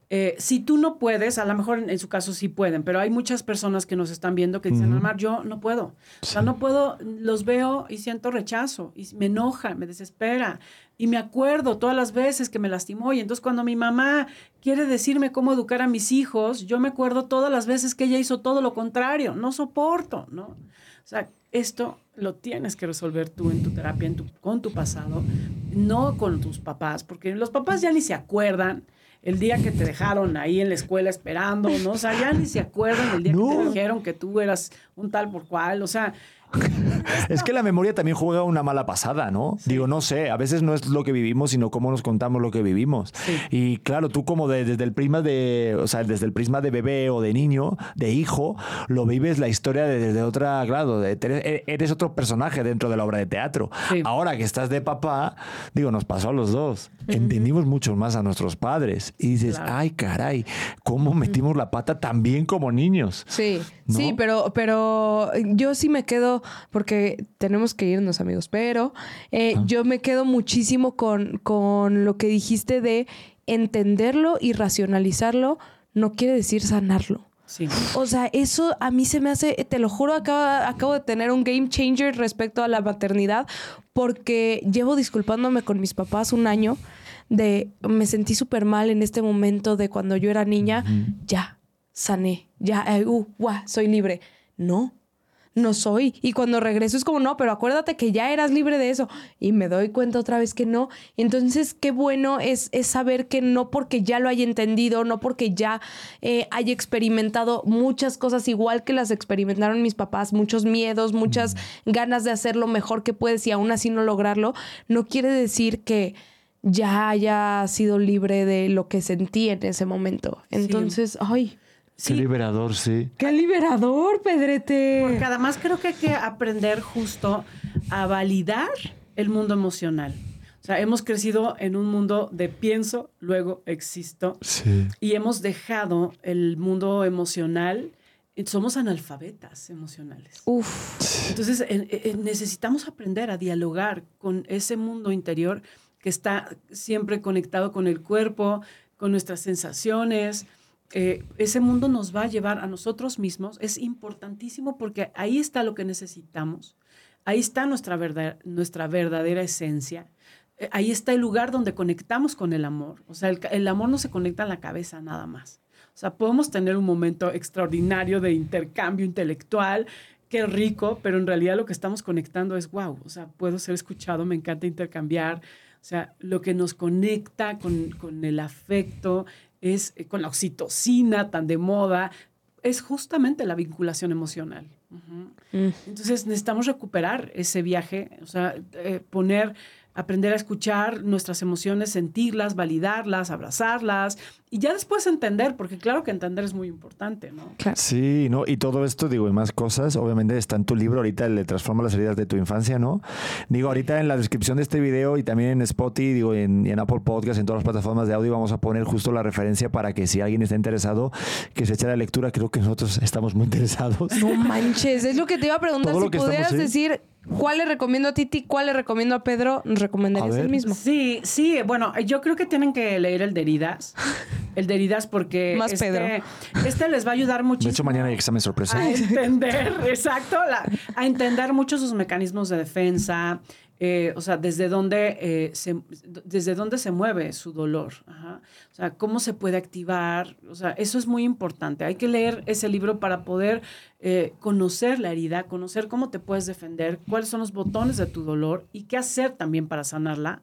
Eh, si tú no puedes, a lo mejor en, en su caso sí pueden, pero hay muchas personas que nos están viendo que dicen, Almar, yo no puedo. O sea, no puedo, los veo y siento rechazo, y me enoja, me desespera. Y me acuerdo todas las veces que me lastimó. Y entonces cuando mi mamá quiere decirme cómo educar a mis hijos, yo me acuerdo todas las veces que ella hizo todo lo contrario. No soporto, ¿no? O sea, esto lo tienes que resolver tú en tu terapia, en tu, con tu pasado, no con tus papás, porque los papás ya ni se acuerdan el día que te dejaron ahí en la escuela esperando, ¿no? O sea, ya ni se acuerdan el día que te dijeron que tú eras un tal por cual, o sea, *laughs* Es que la memoria también juega una mala pasada, ¿no? Digo, no sé, a veces no es lo que vivimos, sino cómo nos contamos lo que vivimos. Sí. Y claro, tú como de- desde el prisma de, o sea, desde el prisma de bebé o de niño, de hijo, lo vives la historia de- desde otra grado, de, eres, eres otro personaje dentro de la obra de teatro. Sí. Ahora que estás de papá, digo, nos pasó a los dos. Entendimos mucho más a nuestros padres y dices, Claro. ay, caray, cómo metimos la pata también como niños. Sí, ¿No? sí, pero, pero yo sí me quedo, porque tenemos que irnos, amigos, pero eh, yo me quedo muchísimo con, con lo que dijiste de entenderlo y racionalizarlo, no quiere decir sanarlo. sí. O sea, eso a mí se me hace, te lo juro, acabo, acabo de tener un game changer respecto a la maternidad, porque llevo disculpándome con mis papás un año de me sentí súper mal en este momento de cuando yo era niña, ya, sané, ya, eh, uh, guau, soy libre. No, no soy. Y cuando regreso es como, no, pero acuérdate que ya eras libre de eso. Y me doy cuenta otra vez que no. Entonces, qué bueno es, es saber que no porque ya lo haya entendido, no porque ya eh, haya experimentado muchas cosas igual que las experimentaron mis papás, muchos miedos, muchas ganas de hacer lo mejor que puedes y aún así no lograrlo, no quiere decir que ya haya sido libre de lo que sentí en ese momento. Entonces, ay, Qué liberador, sí. qué liberador, Pedrete. Porque además creo que hay que aprender justo a validar el mundo emocional. O sea, hemos crecido en un mundo de pienso, luego existo, Sí. y hemos dejado el mundo emocional. Somos analfabetas emocionales. Uf. Entonces, necesitamos aprender a dialogar con ese mundo interior que está siempre conectado con el cuerpo, con nuestras sensaciones. Eh, ese mundo nos va a llevar a nosotros mismos. Es importantísimo porque ahí está lo que necesitamos. Ahí está nuestra, verdad, nuestra verdadera esencia. Eh, ahí está el lugar donde conectamos con el amor. O sea, el, el amor no se conecta en la cabeza nada más. O sea, podemos tener un momento extraordinario de intercambio intelectual, qué rico, pero en realidad lo que estamos conectando es, wow, o sea, puedo ser escuchado, me encanta intercambiar. O sea, lo que nos conecta con, con el afecto es, eh, con la oxitocina tan de moda, es justamente la vinculación emocional. Mm. Entonces necesitamos recuperar ese viaje, o sea, eh, poner, aprender a escuchar nuestras emociones, sentirlas, validarlas, abrazarlas y ya después entender, porque claro que entender es muy importante, ¿no? Sí, ¿no? Y todo esto, digo, y más cosas, obviamente está en tu libro, ahorita le transforma las heridas de tu infancia, ¿no? Digo, ahorita en la descripción de este video y también en Spotify, digo, en, y en Apple Podcast, en todas las plataformas de audio, vamos a poner justo la referencia para que si alguien está interesado, que se eche la lectura, creo que nosotros estamos muy interesados. No manches, es lo que te iba a preguntar. Todo Si lo que estamos, pudieras sí. decir cuál le recomiendo a Titi, cuál le recomiendo a Pedro, nos recomendarías A el mismo. Sí, sí, bueno, yo creo que tienen que leer el de heridas, *laughs* el de heridas porque Más este, Pedro. este les va a ayudar muchísimo. De hecho, mañana hay examen sorpresa. a entender, *laughs* exacto, la- a entender mucho sus mecanismos de defensa, eh, o sea, desde dónde, eh, se, desde dónde se mueve su dolor, ajá. o sea, cómo se puede activar, o sea, eso es muy importante. Hay que leer ese libro para poder eh, conocer la herida, conocer cómo te puedes defender, cuáles son los botones de tu dolor y qué hacer también para sanarla.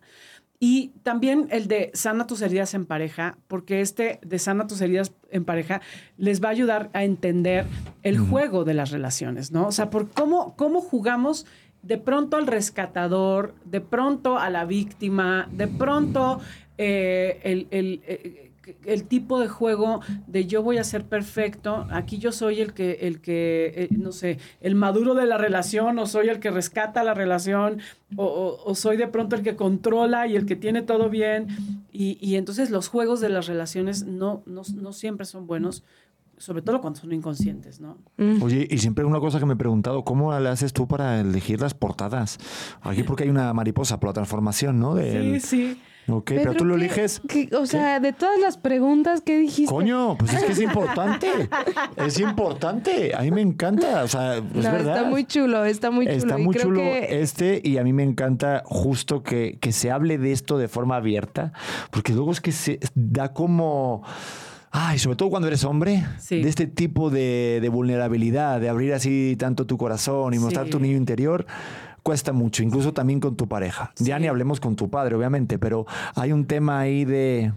Y también el de sana tus heridas en pareja, porque este de sana tus heridas en pareja les va a ayudar a entender el juego de las relaciones, ¿no? O sea, por cómo, cómo jugamos de pronto al rescatador, de pronto a la víctima, de pronto eh, el, el, eh, el tipo de juego de yo voy a ser perfecto, aquí yo soy el que, el que eh, no sé, el maduro de la relación, o soy el que rescata la relación, o, o- o soy de pronto el que controla y el que tiene todo bien. Y, y entonces los juegos de las relaciones no, no, no siempre son buenos, sobre todo cuando son inconscientes, ¿no? Oye, y siempre una cosa que me he preguntado, ¿cómo le haces tú para elegir las portadas? Aquí porque hay una mariposa por la transformación, ¿no? Del- Sí, sí. Ok, pero tú lo ¿qué- eliges. qué- o sea, de todas las preguntas que dijiste. Coño, pues es que es importante. *laughs* Es importante. A mí me encanta. O sea, es No, verdad. está muy chulo, está muy chulo. Está y muy creo chulo que este y a mí me encanta justo que, que se hable de esto de forma abierta, porque luego es que se da como... Ay, sobre todo cuando eres hombre, Sí. de este tipo de, de vulnerabilidad, de abrir así tanto tu corazón y mostrar Sí. tu niño interior, cuesta mucho, incluso también con tu pareja. Ya ni hablemos con tu padre, obviamente, pero hay un tema ahí de,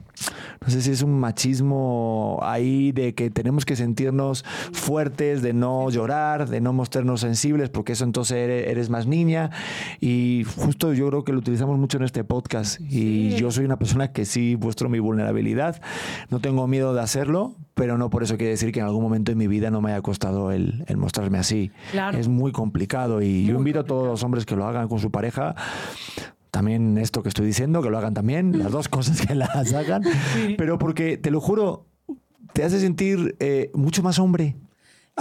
no sé si es un machismo ahí de que tenemos que sentirnos fuertes, de no llorar, de no mostrarnos sensibles, porque eso entonces eres, eres más niña. Y justo yo creo que lo utilizamos mucho en este podcast. Y Sí. yo soy una persona que sí muestro mi vulnerabilidad. No tengo miedo de hacerlo, pero no por eso quiere decir que en algún momento de mi vida no me haya costado el, el mostrarme así. Claro. Es muy complicado y yo Muy invito a todos los hombres que lo hagan con su pareja. También esto que estoy diciendo, que lo hagan también, las dos cosas que las hagan. *laughs* Sí. Pero porque, te lo juro, te hace sentir eh, mucho más hombre.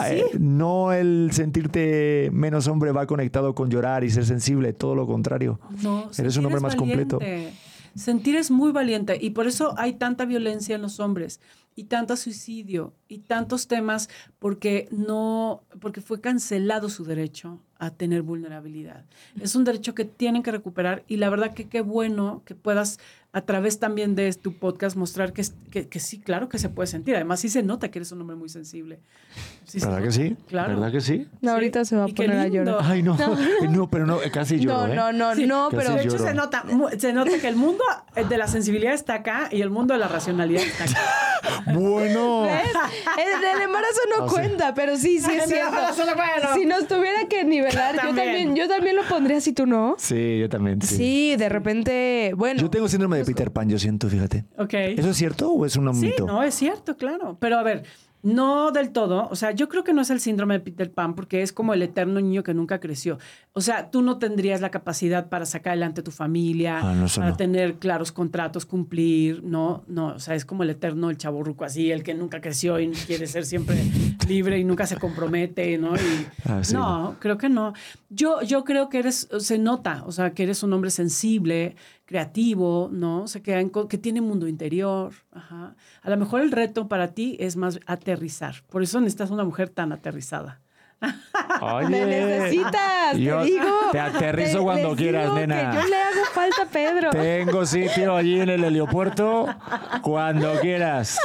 Eh, no el sentirte menos hombre va conectado con llorar y ser sensible, todo lo contrario. No, Eres un hombre más completo. valiente. Sentir es muy valiente y por eso hay tanta violencia en los hombres y tanto suicidio y tantos temas porque no porque fue cancelado su derecho a tener vulnerabilidad. Es un derecho que tienen que recuperar y la verdad que qué bueno que puedas a través también de tu podcast mostrar que, que, que sí, claro que se puede sentir. Además sí se nota que eres un hombre muy sensible. Sí se ¿Verdad que sí? Claro. ¿Verdad que sí? No, ahorita se va a poner a llorar. Ay, no. *laughs* No, pero no, casi lloro, no, ¿eh? no, no, Sí, no, pero De hecho, lloro. se nota, se nota que el mundo de la sensibilidad está acá y el mundo de la racionalidad está acá. *laughs* Bueno. ¿ves? El, el embarazo no Ah, sí. cuenta, pero sí, sí es El cierto. embarazo no cuenta. Si nos tuviera que nivelar, yo También. también, yo también lo pondría si tú no. Sí, yo también. Sí. Sí, de repente, bueno. Yo tengo síndrome de Peter Pan, yo siento, fíjate. Ok. ¿Eso es cierto o es un Sí, mito? no, es cierto, claro. Pero a ver, no del todo. O sea, yo creo que no es el síndrome de Peter Pan porque es como el eterno niño que nunca creció. O sea, tú no tendrías la capacidad para sacar adelante tu familia, Ah, no, para no. tener claros contratos, cumplir, no, no. O sea, es como el eterno, el chaborruco así, el que nunca creció y quiere ser siempre libre y nunca se compromete, ¿no? Y, Ah, sí. no, creo que no. Yo, yo creo que eres, se nota, o sea, que eres un hombre sensible, creativo, ¿no? O sea, que, en- que tiene mundo interior. Ajá. A lo mejor el reto para ti es más aterrizar. Por eso necesitas una mujer tan aterrizada. Oye. Me necesitas, Yo te digo. te aterrizo Te- cuando quieras, nena. Que yo le hago falta a Pedro. Tengo sitio allí en el heliopuerto cuando quieras.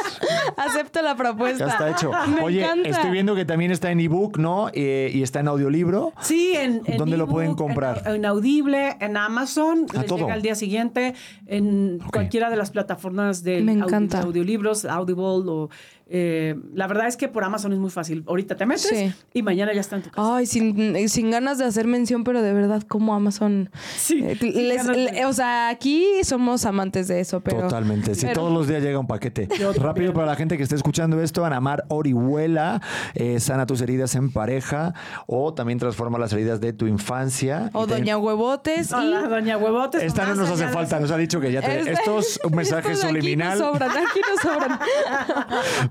Acepto la propuesta. Ya está hecho. *laughs* Me Oye, encanta. estoy viendo que también está en ebook, ¿no? Eh, y está en audiolibro. Sí, en, en ¿Dónde lo pueden comprar? En, en Audible, en Amazon, les todo. llega al día siguiente, en cualquiera de las plataformas de Me encanta. audiolibros, Audible o... eh, la verdad es que por Amazon es muy fácil. Ahorita te metes Sí. y mañana ya está en tu casa. Ay, sin, sin ganas de hacer mención, pero de verdad, como Amazon. Sí, eh, les- de- o sea, aquí somos amantes de eso, pero. Totalmente. Sí, pero- todos los días llega un paquete. Yo Rápido también. para la gente que esté escuchando esto, Anamar Orihuela, eh, sana tus heridas en pareja o también transforma las heridas de tu infancia. O Doña Huevotes. Hola, y doña Huevotes. Esta no nos hace falta, nos ha dicho que ya te... Este- Esto es un mensaje estos *laughs* de subliminal. Aquí nos sobran, aquí nos sobran.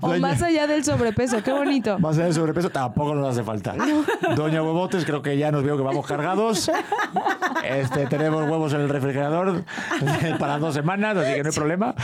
*laughs* más allá del sobrepeso, qué bonito. Más allá de sobrepeso, tampoco nos hace falta. Doña Huevotes, creo que ya nos veo que vamos cargados. Este, tenemos huevos en el refrigerador *laughs* para dos semanas, así que no hay problema.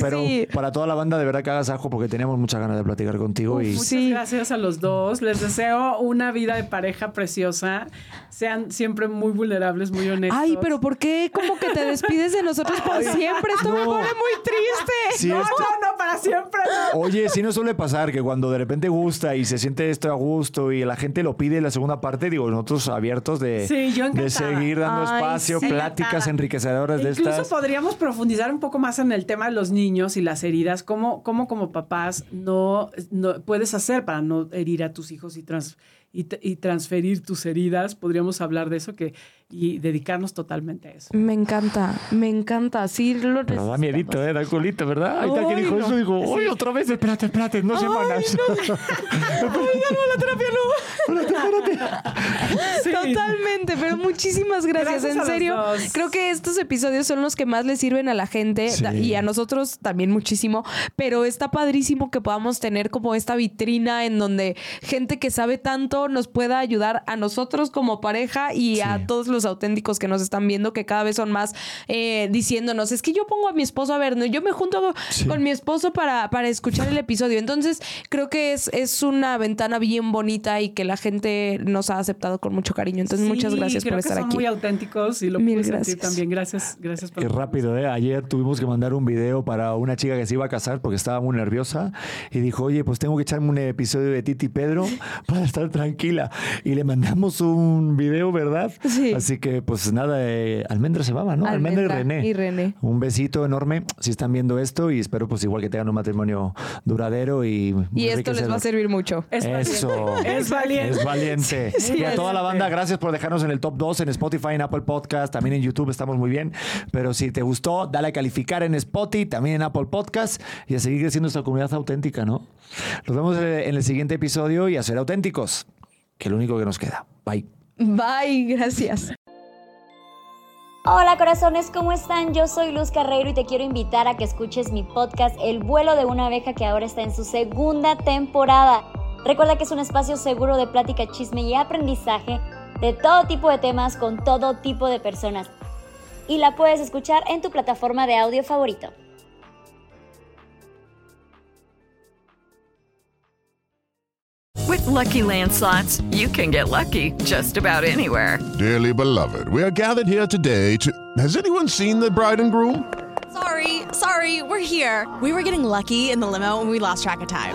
Pero Sí. para toda la banda, de verdad que hagas ajo porque tenemos muchas ganas de platicar contigo. y Muchas Sí. gracias a los dos. Les deseo una vida de pareja preciosa. Sean siempre muy vulnerables, muy honestos. Ay, pero ¿por qué como que te despides de nosotros por siempre? Esto me no. pone muy triste. No, esto- no, no, para siempre. no. Oye, sí suele pasar que cuando de repente gusta y se siente esto a gusto y la gente lo pide la segunda parte, digo, nosotros abiertos de, Sí, yo de seguir dando Ay, espacio, sí. pláticas Encantada. enriquecedoras de Incluso estas. podríamos profundizar un poco más en el tema de los niños y las heridas. ¿Cómo, cómo como papás no, no puedes hacer para no herir a tus hijos y, trans- y, y transferir tus heridas, podríamos hablar de eso que, y dedicarnos totalmente a eso. Me encanta, me encanta. Sí, lo Pero da miedito, ¿eh? Da culito, ¿verdad? Ahorita que Ay, dijo no. eso, digo, ¡Uy, otra vez! Espérate, espérate, no semanas. *laughs* *laughs* Sí. Totalmente, pero muchísimas gracias. En serio, creo que estos episodios son los que más le sirven a la gente Sí. y a nosotros también muchísimo. Pero está padrísimo que podamos tener como esta vitrina en donde gente que sabe tanto nos pueda ayudar a nosotros como pareja y Sí. a todos los auténticos que nos están viendo, que cada vez son más eh, diciéndonos: es que yo pongo a mi esposo a ver, ¿no? yo me junto Sí. con mi esposo para, para escuchar el episodio. Entonces, creo que es, es una ventana bien bonita y que la gente nos ha aceptado con mucho cariño. Entonces, muchas gracias creo por que estar son aquí. muy auténticos y lo Mil sentir gracias. también. Gracias, gracias por Qué rápido, ¿eh? Ayer tuvimos que mandar un video para una chica que se iba a casar porque estaba muy nerviosa y dijo, oye, pues tengo que echarme un episodio de Titi y Pedro *laughs* para estar tranquila. Y le mandamos un video, ¿verdad? Sí. Así que, pues nada, eh, Almendra se llama, ¿no? Almendra, Almendra y René. y René. Un besito enorme si están viendo esto y espero pues igual que tengan un matrimonio duradero y... Y esto les va a servir mucho. Es Eso. valiente. Es valiente. Es valiente. Sí, y a toda la banda, gracias por dejarnos en el top 2 en Spotify, en Apple Podcast, también en YouTube estamos muy bien. Pero si te gustó, dale a calificar en Spotify, también en Apple Podcast y a seguir creciendo esta comunidad auténtica, ¿no? Nos vemos eh, en el siguiente episodio y a ser auténticos, que es lo único que nos queda. Bye. Bye, gracias. Hola corazones, ¿cómo están? Yo soy Luz Carreiro y te quiero invitar a que escuches mi podcast El vuelo de una abeja que ahora está en su segunda temporada. Recuerda que es un espacio seguro de plática, chisme y aprendizaje de todo tipo de temas con todo tipo de personas. Y la puedes escuchar en tu plataforma de audio favorito. With Lucky Land slots, you can get lucky just about anywhere. Dearly beloved, we are gathered here today to. Has anyone seen the bride and groom? Sorry, sorry, we're here. We were getting lucky in the limo and we lost track of time.